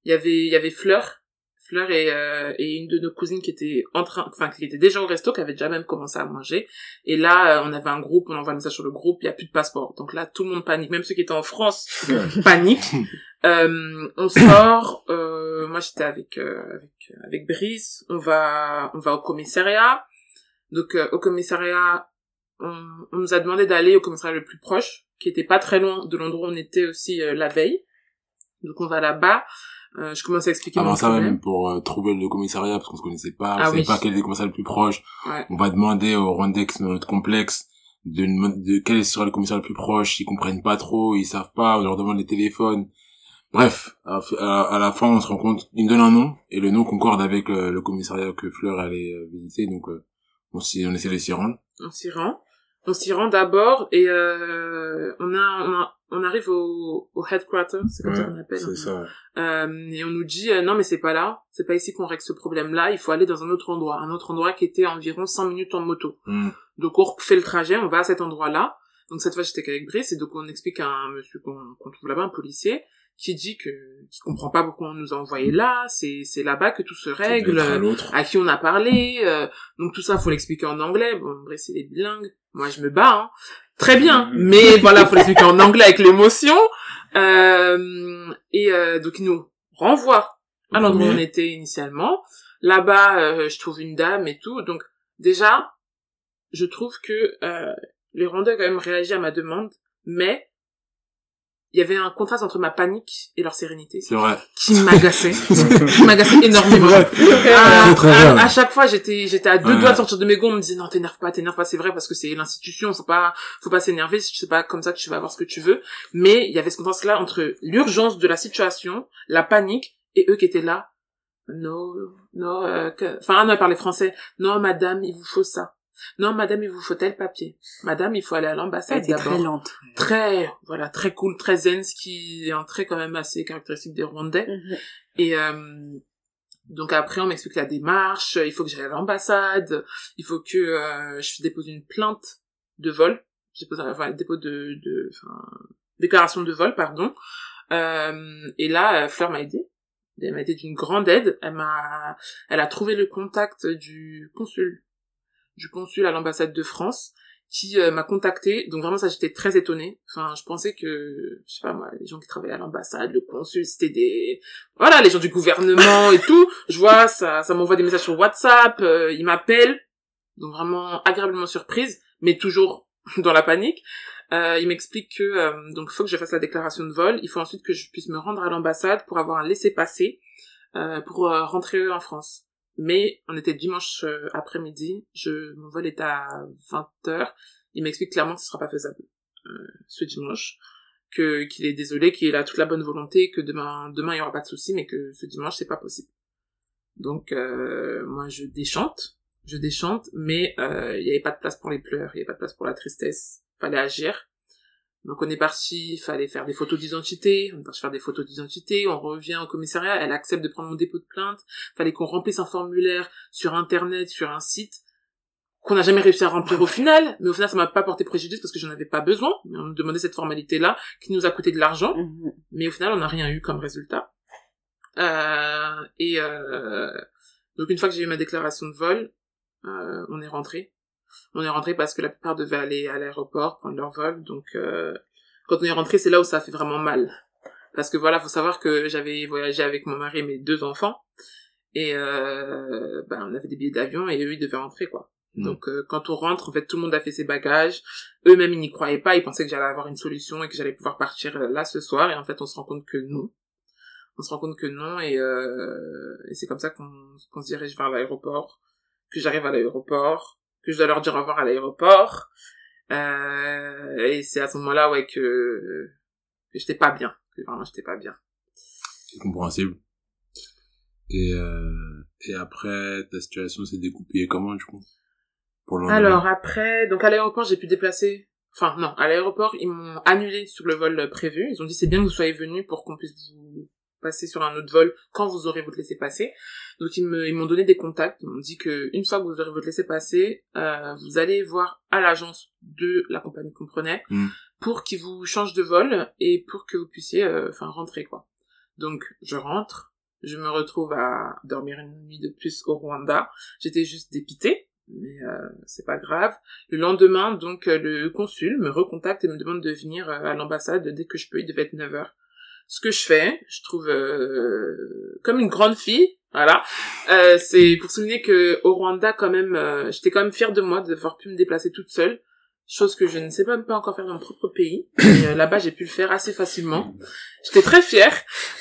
Il y avait, il y avait Fleur, Fleur et, euh, et une de nos cousines qui était en train, enfin qui était déjà au resto, qui avait déjà même commencé à manger. Et là, euh, on avait un groupe, on envoie un message sur le groupe, il y a plus de passeport. Donc là, tout le monde panique, même ceux qui étaient en France paniquent. [LAUGHS] Euh, on sort. Euh, moi, j'étais avec euh, avec avec Brice. On va on va au commissariat. Donc euh, au commissariat, on, on nous a demandé d'aller au commissariat le plus proche, qui était pas très loin de l'endroit où on était aussi euh, la veille. Donc on va là-bas. Euh, je commence à expliquer Avant mon ça, problème. même pour euh, trouver le commissariat, parce qu'on se connaissait pas, on Ah savait oui. pas quel est le commissariat le plus proche. Ouais. On va demander aux Rwandais qui dans notre complexe de, de quel sera le commissariat le plus proche. Ils comprennent pas trop, ils savent pas, on leur demande les téléphones. Bref, à, à- à la fin, on se rend compte, ils me donnent un nom, et le nom concorde avec euh, le commissariat que Fleur allait euh, visiter, donc euh, on, s'y- on essaie de s'y rendre. on s'y rend. On s'y rend d'abord et euh, on a on a on arrive au, au headquarter, c'est comme ça qu'on appelle. c'est ça. Euh, et on nous dit euh, non mais c'est pas là, c'est pas ici qu'on règle ce problème-là, il faut aller dans un autre endroit, un autre endroit qui était à environ 100 minutes en moto. Hmm. Donc on fait le trajet, on va à cet endroit-là. Donc cette fois j'étais qu'avec Brice et donc on explique à un monsieur qu'on qu'on trouve là-bas, un policier, qui dit que qui comprend pas pourquoi on nous a envoyés là, c'est c'est là-bas que tout se règle, à à qui on a parlé, euh, donc tout ça faut l'expliquer en anglais. Bon Brice il est bilingue, moi je me bats, hein. très bien, mais voilà faut l'expliquer en anglais avec l'émotion. Euh, et euh, donc il nous renvoie à l'endroit où on était initialement. Là-bas, euh, je trouve une dame et tout. Donc déjà, je trouve que euh, les Rwandais ont quand même réagi à ma demande, mais il y avait un contraste entre ma panique et leur sérénité C'est vrai. qui m'agaçait, qui m'agaçait énormément. À, très à- vrai. à chaque fois, j'étais, j'étais à deux Ouais. doigts de sortir de mes gonds. On me disait non, t'énerve pas, t'énerve pas. C'est vrai parce que c'est l'institution. Faut pas, faut pas s'énerver. C'est pas comme ça que tu vas avoir ce que tu veux. Mais il y avait ce contraste-là entre l'urgence de la situation, la panique, et eux qui étaient là. Non, non, euh, que- enfin, non, elle parlait français. Non, madame, il vous faut ça. Non, madame, il vous faut tel papier. Madame, il faut aller à l'ambassade était très d'abord. lente. Très, voilà, très cool, très zen, ce qui est un trait quand même assez caractéristique des Rwandais. Mhm. Et euh, donc après, on m'explique la démarche. Il faut que j'aille à l'ambassade. Il faut que euh, je dépose une plainte de vol. Je dépose, enfin, dépôt de, de, enfin, déclaration de vol, pardon. Euh, et là, euh, Fleur m'a aidé. Elle m'a été d'une grande aide. Elle m'a, elle a trouvé le contact du consul, du consul à l'ambassade de France, qui euh, m'a contacté. Donc vraiment, ça, j'étais très étonnée. Enfin, je pensais que, je sais pas moi, les gens qui travaillaient à l'ambassade, le consul, c'était des, voilà, les gens du gouvernement et tout. Je vois, ça, ça m'envoie des messages sur WhatsApp, euh, ils m'appellent. Donc vraiment agréablement surprise, mais toujours [LAUGHS] dans la panique. Euh, il m'explique que euh, donc faut que je fasse la déclaration de vol. Il faut ensuite que je puisse me rendre à l'ambassade pour avoir un laissez-passer euh, pour euh, rentrer en France. Mais on était dimanche euh, après-midi. Je mon vol est à 20h. Il m'explique clairement que ce sera pas faisable euh, ce dimanche. Que qu'il est désolé, qu'il a toute la bonne volonté, que demain demain il y aura pas de souci, mais que ce dimanche c'est pas possible. Donc euh, moi je déchante, je déchante, mais euh, il y avait pas de place pour les pleurs, il y avait pas de place pour la tristesse. Fallait agir. Donc on est parti, il fallait faire des photos d'identité, on est parti faire des photos d'identité, on revient au commissariat, elle accepte de prendre mon dépôt de plainte, fallait qu'on remplisse un formulaire sur internet, sur un site, qu'on n'a jamais réussi à remplir au final, mais au final ça m'a pas porté préjudice parce que j'en avais pas besoin, mais on nous demandait cette formalité-là, qui nous a coûté de l'argent, Mhm. mais au final on n'a rien eu comme résultat. Euh, et euh, donc une fois que j'ai eu ma déclaration de vol, euh, on est rentré. On est rentré parce que la plupart devaient aller à l'aéroport prendre leur vol, donc euh, quand on est rentré c'est là où ça fait vraiment mal. Parce que voilà, faut savoir que j'avais voyagé avec mon mari et mes deux enfants, et euh, ben, on avait des billets d'avion et eux ils devaient rentrer quoi. Mm. Donc euh, quand on rentre, en fait tout le monde a fait ses bagages. Eux-mêmes ils n'y croyaient pas, ils pensaient que j'allais avoir une solution et que j'allais pouvoir partir euh, là ce soir. Et en fait on se rend compte que non. On se rend compte que non et, euh, et c'est comme ça qu'on qu'on se dirige vers l'aéroport, que j'arrive à l'aéroport, que je dois leur dire au revoir à l'aéroport. Euh, et c'est à ce moment-là ouais que, que j'étais pas bien, que vraiment j'étais pas bien. C'est compréhensible. Et, euh, et après, ta situation s'est découpée comment, du coup? Pour Alors après, donc à l'aéroport, j'ai pu déplacer. Enfin non, à l'aéroport, ils m'ont annulé sur le vol prévu. Ils ont dit c'est bien que vous soyez venu pour qu'on puisse vous passer sur un autre vol quand vous aurez votre laisser passer. Donc ils me, ils m'ont donné des contacts. Ils m'ont dit que une fois que vous aurez votre laisser passer, euh, vous allez voir à l'agence de la compagnie qu'on prenait Mm. pour qu'ils vous changent de vol et pour que vous puissiez, euh, enfin rentrer quoi. Donc je rentre, je me retrouve à dormir une nuit de plus au Rwanda. J'étais juste dépitée, mais euh, c'est pas grave. Le lendemain, donc, euh, le consul me recontacte et me demande de venir euh, à l'ambassade dès que je peux. Il devait être 9 heures. Ce que je fais, je trouve euh, comme une grande fille, voilà. Euh, c'est pour souligner que au Rwanda, quand même, euh, j'étais quand même fière de moi d'avoir pu me déplacer toute seule. Chose que je ne sais même pas encore faire dans mon propre pays. Mais euh, [COUGHS] là-bas, j'ai pu le faire assez facilement. J'étais très fière.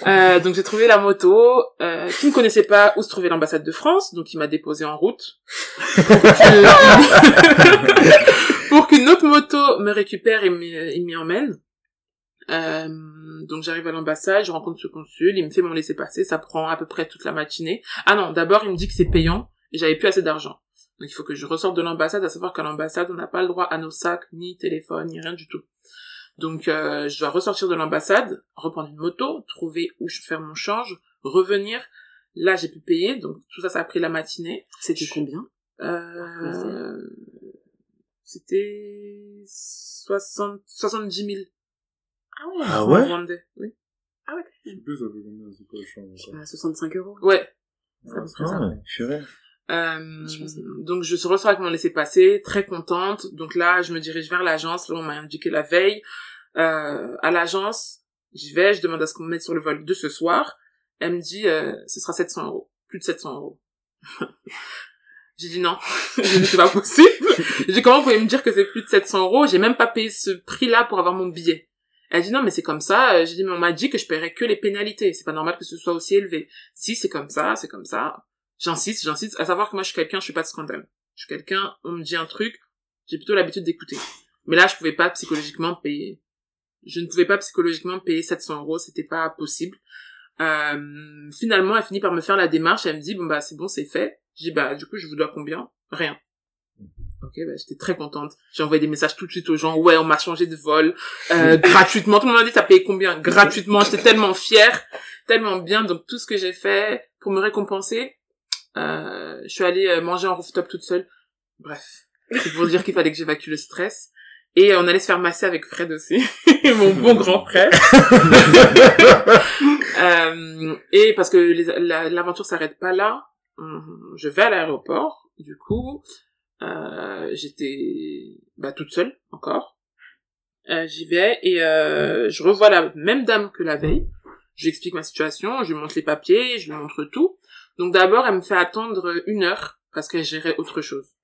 Euh, donc j'ai trouvé la moto, euh, qui ne connaissait pas où se trouvait l'ambassade de France, donc il m'a déposé en route. [LAUGHS] [LAUGHS] pour qu'une autre moto me récupère et et m'y emmène. Euh, donc j'arrive à l'ambassade, je rencontre ce consul, il me fait mon laisser-passer, ça prend à peu près toute la matinée. Ah non, d'abord il me dit que c'est payant, et j'avais plus assez d'argent. Donc il faut que je ressorte de l'ambassade, à savoir qu'à l'ambassade on n'a pas le droit à nos sacs, ni téléphone, ni rien du tout. Donc euh, je dois ressortir de l'ambassade, reprendre une moto, trouver où je faire mon change, revenir. Là j'ai pu payer, donc tout ça ça a pris la matinée. C'était combien Euh, c'était 60, 70 000. Ah ouais Ah ouais rwandais, oui. Je sais plus, ça fait combien, c'est quoi le change Je sais pas, 65 euros. Ouais. Près ça. Ah, purée. Euh, Je donc je ressors avec mon laissez-passer, très contente. Donc là, je me dirige vers l'agence. Là, on m'a indiqué la veille. Euh, à l'agence, j'y vais, je demande à ce qu'on me mette sur le vol de ce soir. Elle me dit, euh, ce sera 700 euros. Plus de 700 euros. [LAUGHS] J'ai dit non, [LAUGHS] c'est pas possible. [LAUGHS] J'ai dit comment vous pouvez me dire que c'est plus de 700 euros? J'ai même pas payé ce prix-là pour avoir mon billet. Elle dit non mais c'est comme ça. Euh, J'ai dit mais on m'a dit que je paierais que les pénalités. C'est pas normal que ce soit aussi élevé. Si c'est comme ça, c'est comme ça. J'insiste, j'insiste. À savoir que moi je suis quelqu'un, je suis pas de scandale. Je suis quelqu'un, on me dit un truc, j'ai plutôt l'habitude d'écouter. Mais là je pouvais pas psychologiquement payer. Je ne pouvais pas psychologiquement payer 700 euros, c'était pas possible. Euh, finalement, elle finit par me faire la démarche. Elle me dit bon bah c'est bon, c'est fait. Dis bah du coup je vous dois combien? Rien. Ok, bah, j'étais très contente. J'ai envoyé des messages tout de suite aux gens. Ouais, on m'a changé de vol euh, [LAUGHS] gratuitement. Tout le monde m'a dit t'as payé combien? Gratuitement. J'étais tellement fière, tellement bien. Donc tout ce que j'ai fait pour me récompenser, euh, je suis allée euh, manger en rooftop toute seule. Bref, c'est pour dire qu'il fallait que j'évacue le stress. Et on allait se faire masser avec Fred aussi, [LAUGHS] mon bon grand frère. [LAUGHS] Euh, et parce que les- la- l'aventure s'arrête pas là, je vais à l'aéroport. Du coup, euh, j'étais bah, toute seule encore. Euh, J'y vais et euh, je revois la même dame que la veille. Je lui explique ma situation, je lui montre les papiers, je lui montre tout. Donc d'abord, elle me fait attendre une heure parce qu'elle gérait autre chose.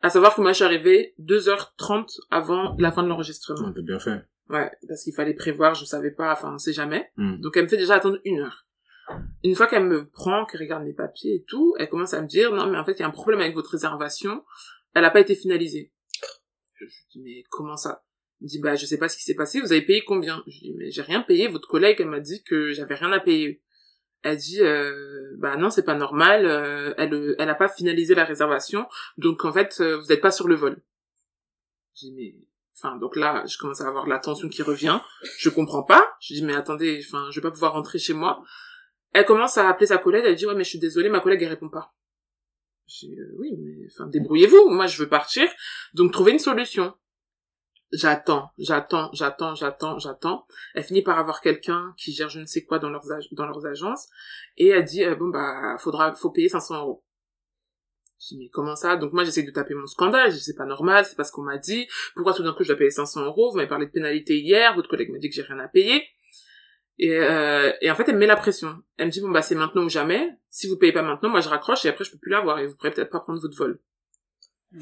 À savoir que moi, je suis arrivée 2h30 avant la fin de l'enregistrement. T'as bien fait. Ouais, parce qu'il fallait prévoir, je savais pas, enfin, on sait jamais. Hmm. Donc elle me fait déjà attendre une heure. Une fois qu'elle me prend, qu'elle regarde mes papiers et tout, elle commence à me dire, non, mais en fait, il y a un problème avec votre réservation. Elle n'a pas été finalisée. Je lui dis, mais comment ça? Elle me dit, bah, je sais pas ce qui s'est passé, vous avez payé combien? Je lui dis, mais j'ai rien payé, votre collègue, elle m'a dit que j'avais rien à payer. Elle dit, euh, bah non, c'est pas normal, euh, elle, euh, elle a pas finalisé la réservation, donc en fait, euh, vous n'êtes pas sur le vol. J'ai dit, mais, enfin, donc là, je commence à avoir la tension qui revient, je comprends pas, je dis, mais attendez, enfin, je vais pas pouvoir rentrer chez moi. Elle commence à appeler sa collègue, elle dit, ouais, mais je suis désolée, ma collègue, elle répond pas. J'ai dit, euh, oui, mais, enfin, débrouillez-vous, moi, je veux partir, donc trouvez une solution. J'attends, j'attends, j'attends, j'attends, j'attends. Elle finit par avoir quelqu'un qui gère je ne sais quoi dans leurs, agences, et elle dit, euh, bon, bah, faudra, faut payer 500 euros. Je dis, mais comment ça? Donc moi, j'essaie de taper mon scandale. Je c'est pas normal, c'est pas ce qu'on m'a dit. Pourquoi tout d'un coup, je dois payer 500 euros? Vous m'avez parlé de pénalité hier, votre collègue m'a dit que j'ai rien à payer. Et, euh, et en fait, elle me met la pression. Elle me dit, bon, bah, c'est maintenant ou jamais. Si vous payez pas maintenant, moi, je raccroche et après, je peux plus l'avoir et vous pourrez peut-être pas prendre votre vol. Je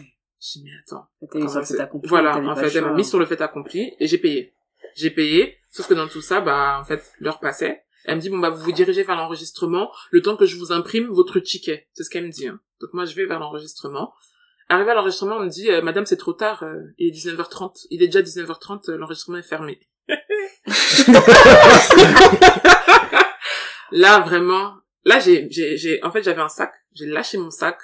dis, mais attends. Fait accompli, Voilà, en fait, elle m'a mis sur le fait accompli et j'ai payé. J'ai payé, sauf que dans tout ça, bah, en fait, l'heure passait. Elle me dit, bon, bah, vous vous dirigez vers l'enregistrement, le temps que je vous imprime votre ticket. C'est ce qu'elle me dit, hein. Donc moi, je vais vers l'enregistrement. Arrivé à l'enregistrement, on me dit, euh, madame, c'est trop tard, euh, il est 19h30. Il est déjà 19h30, euh, l'enregistrement est fermé. [LAUGHS] là, vraiment, là, j'ai, j'ai, j'ai, en fait, j'avais un sac, j'ai lâché mon sac,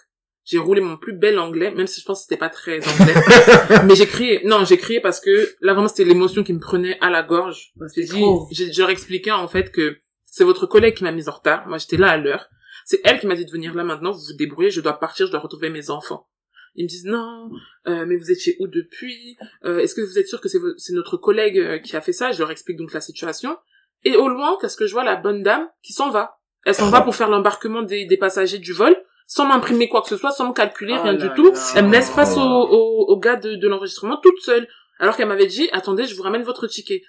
j'ai roulé mon plus bel anglais, même si je pense que c'était pas très anglais. [LAUGHS] mais j'ai crié, non, j'ai crié parce que là, vraiment, c'était l'émotion qui me prenait à la gorge. Ouais, J'ai dit, j'ai, je leur expliquais, en fait, que c'est votre collègue qui m'a mise en retard. Moi, j'étais là à l'heure. C'est elle qui m'a dit de venir là maintenant, vous vous débrouillez, je dois partir, je dois retrouver mes enfants. Ils me disent non, euh, mais vous êtes chez où depuis? Euh, Est-ce que vous êtes sûr que c'est c'est notre collègue euh, qui a fait ça? Je leur explique donc la situation. Et au loin, qu'est-ce que je vois? La bonne dame qui s'en va. Elle s'en va pour faire l'embarquement des, des passagers du vol, sans m'imprimer quoi que ce soit, sans me calculer, Oh rien là du tout. Elle me laisse face au, au, au gars de, de l'enregistrement toute seule. Alors qu'elle m'avait dit, attendez, je vous ramène votre ticket.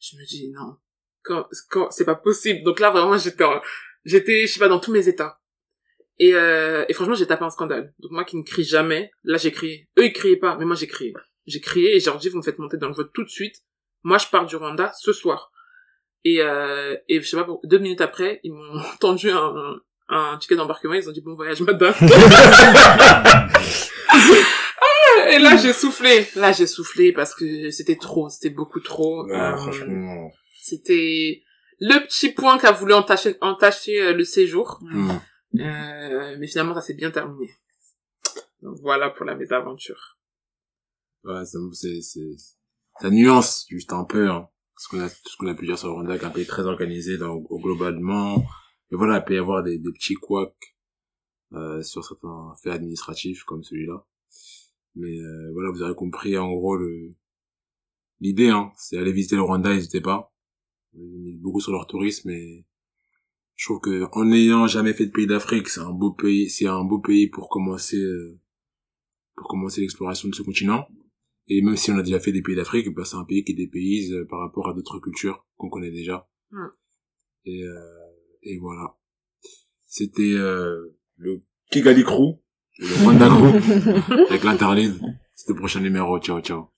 Je me dis, non, quand, quand, c'est pas possible. Donc là, vraiment, j'étais, en- j'étais, je sais pas, dans tous mes états. Et, euh, et franchement, j'ai tapé un scandale. Donc moi qui ne crie jamais, là j'ai crié. Eux ils criaient pas, mais moi j'ai crié. J'ai crié et j'ai dit vous me faites monter dans le vote tout de suite. Moi je pars du Rwanda ce soir. Et, euh, et je sais pas, deux minutes après, ils m'ont [LAUGHS] tendu un, un ticket d'embarquement. Ils ont dit bon voyage madame. [LAUGHS] Ah, et là j'ai soufflé. Là j'ai soufflé parce que c'était trop, c'était beaucoup trop. Euh, franchement. C'était le petit point qui a voulu entacher, entacher euh, le séjour. hmm. Euh, mais finalement, ça s'est bien terminé. Donc voilà pour la mésaventure. Ouais, c'est, c'est, ça nuance juste un peu, hein. Ce qu'on a, ce qu'on a pu dire sur le Rwanda, qui est un pays très organisé dans, globalement. Mais voilà, il peut y avoir des, des petits couacs, euh, sur certains faits administratifs comme celui-là. Mais, euh, voilà, vous avez compris, en gros, le, l'idée, hein. C'est aller visiter le Rwanda, n'hésitez pas. Ils beaucoup sur leur tourisme et je trouve que, en n'ayant jamais fait de pays d'Afrique, c'est un beau pays, c'est un beau pays pour commencer, euh, pour commencer l'exploration de ce continent. Et même si on a déjà fait des pays d'Afrique, bah, c'est un pays qui dépayse euh, par rapport à d'autres cultures qu'on connaît déjà. Mm. Et, euh, et voilà. C'était euh, le Kigali Crew, le Rwanda Crew, [LAUGHS] avec l'interlude. C'était le prochain numéro. Ciao, ciao.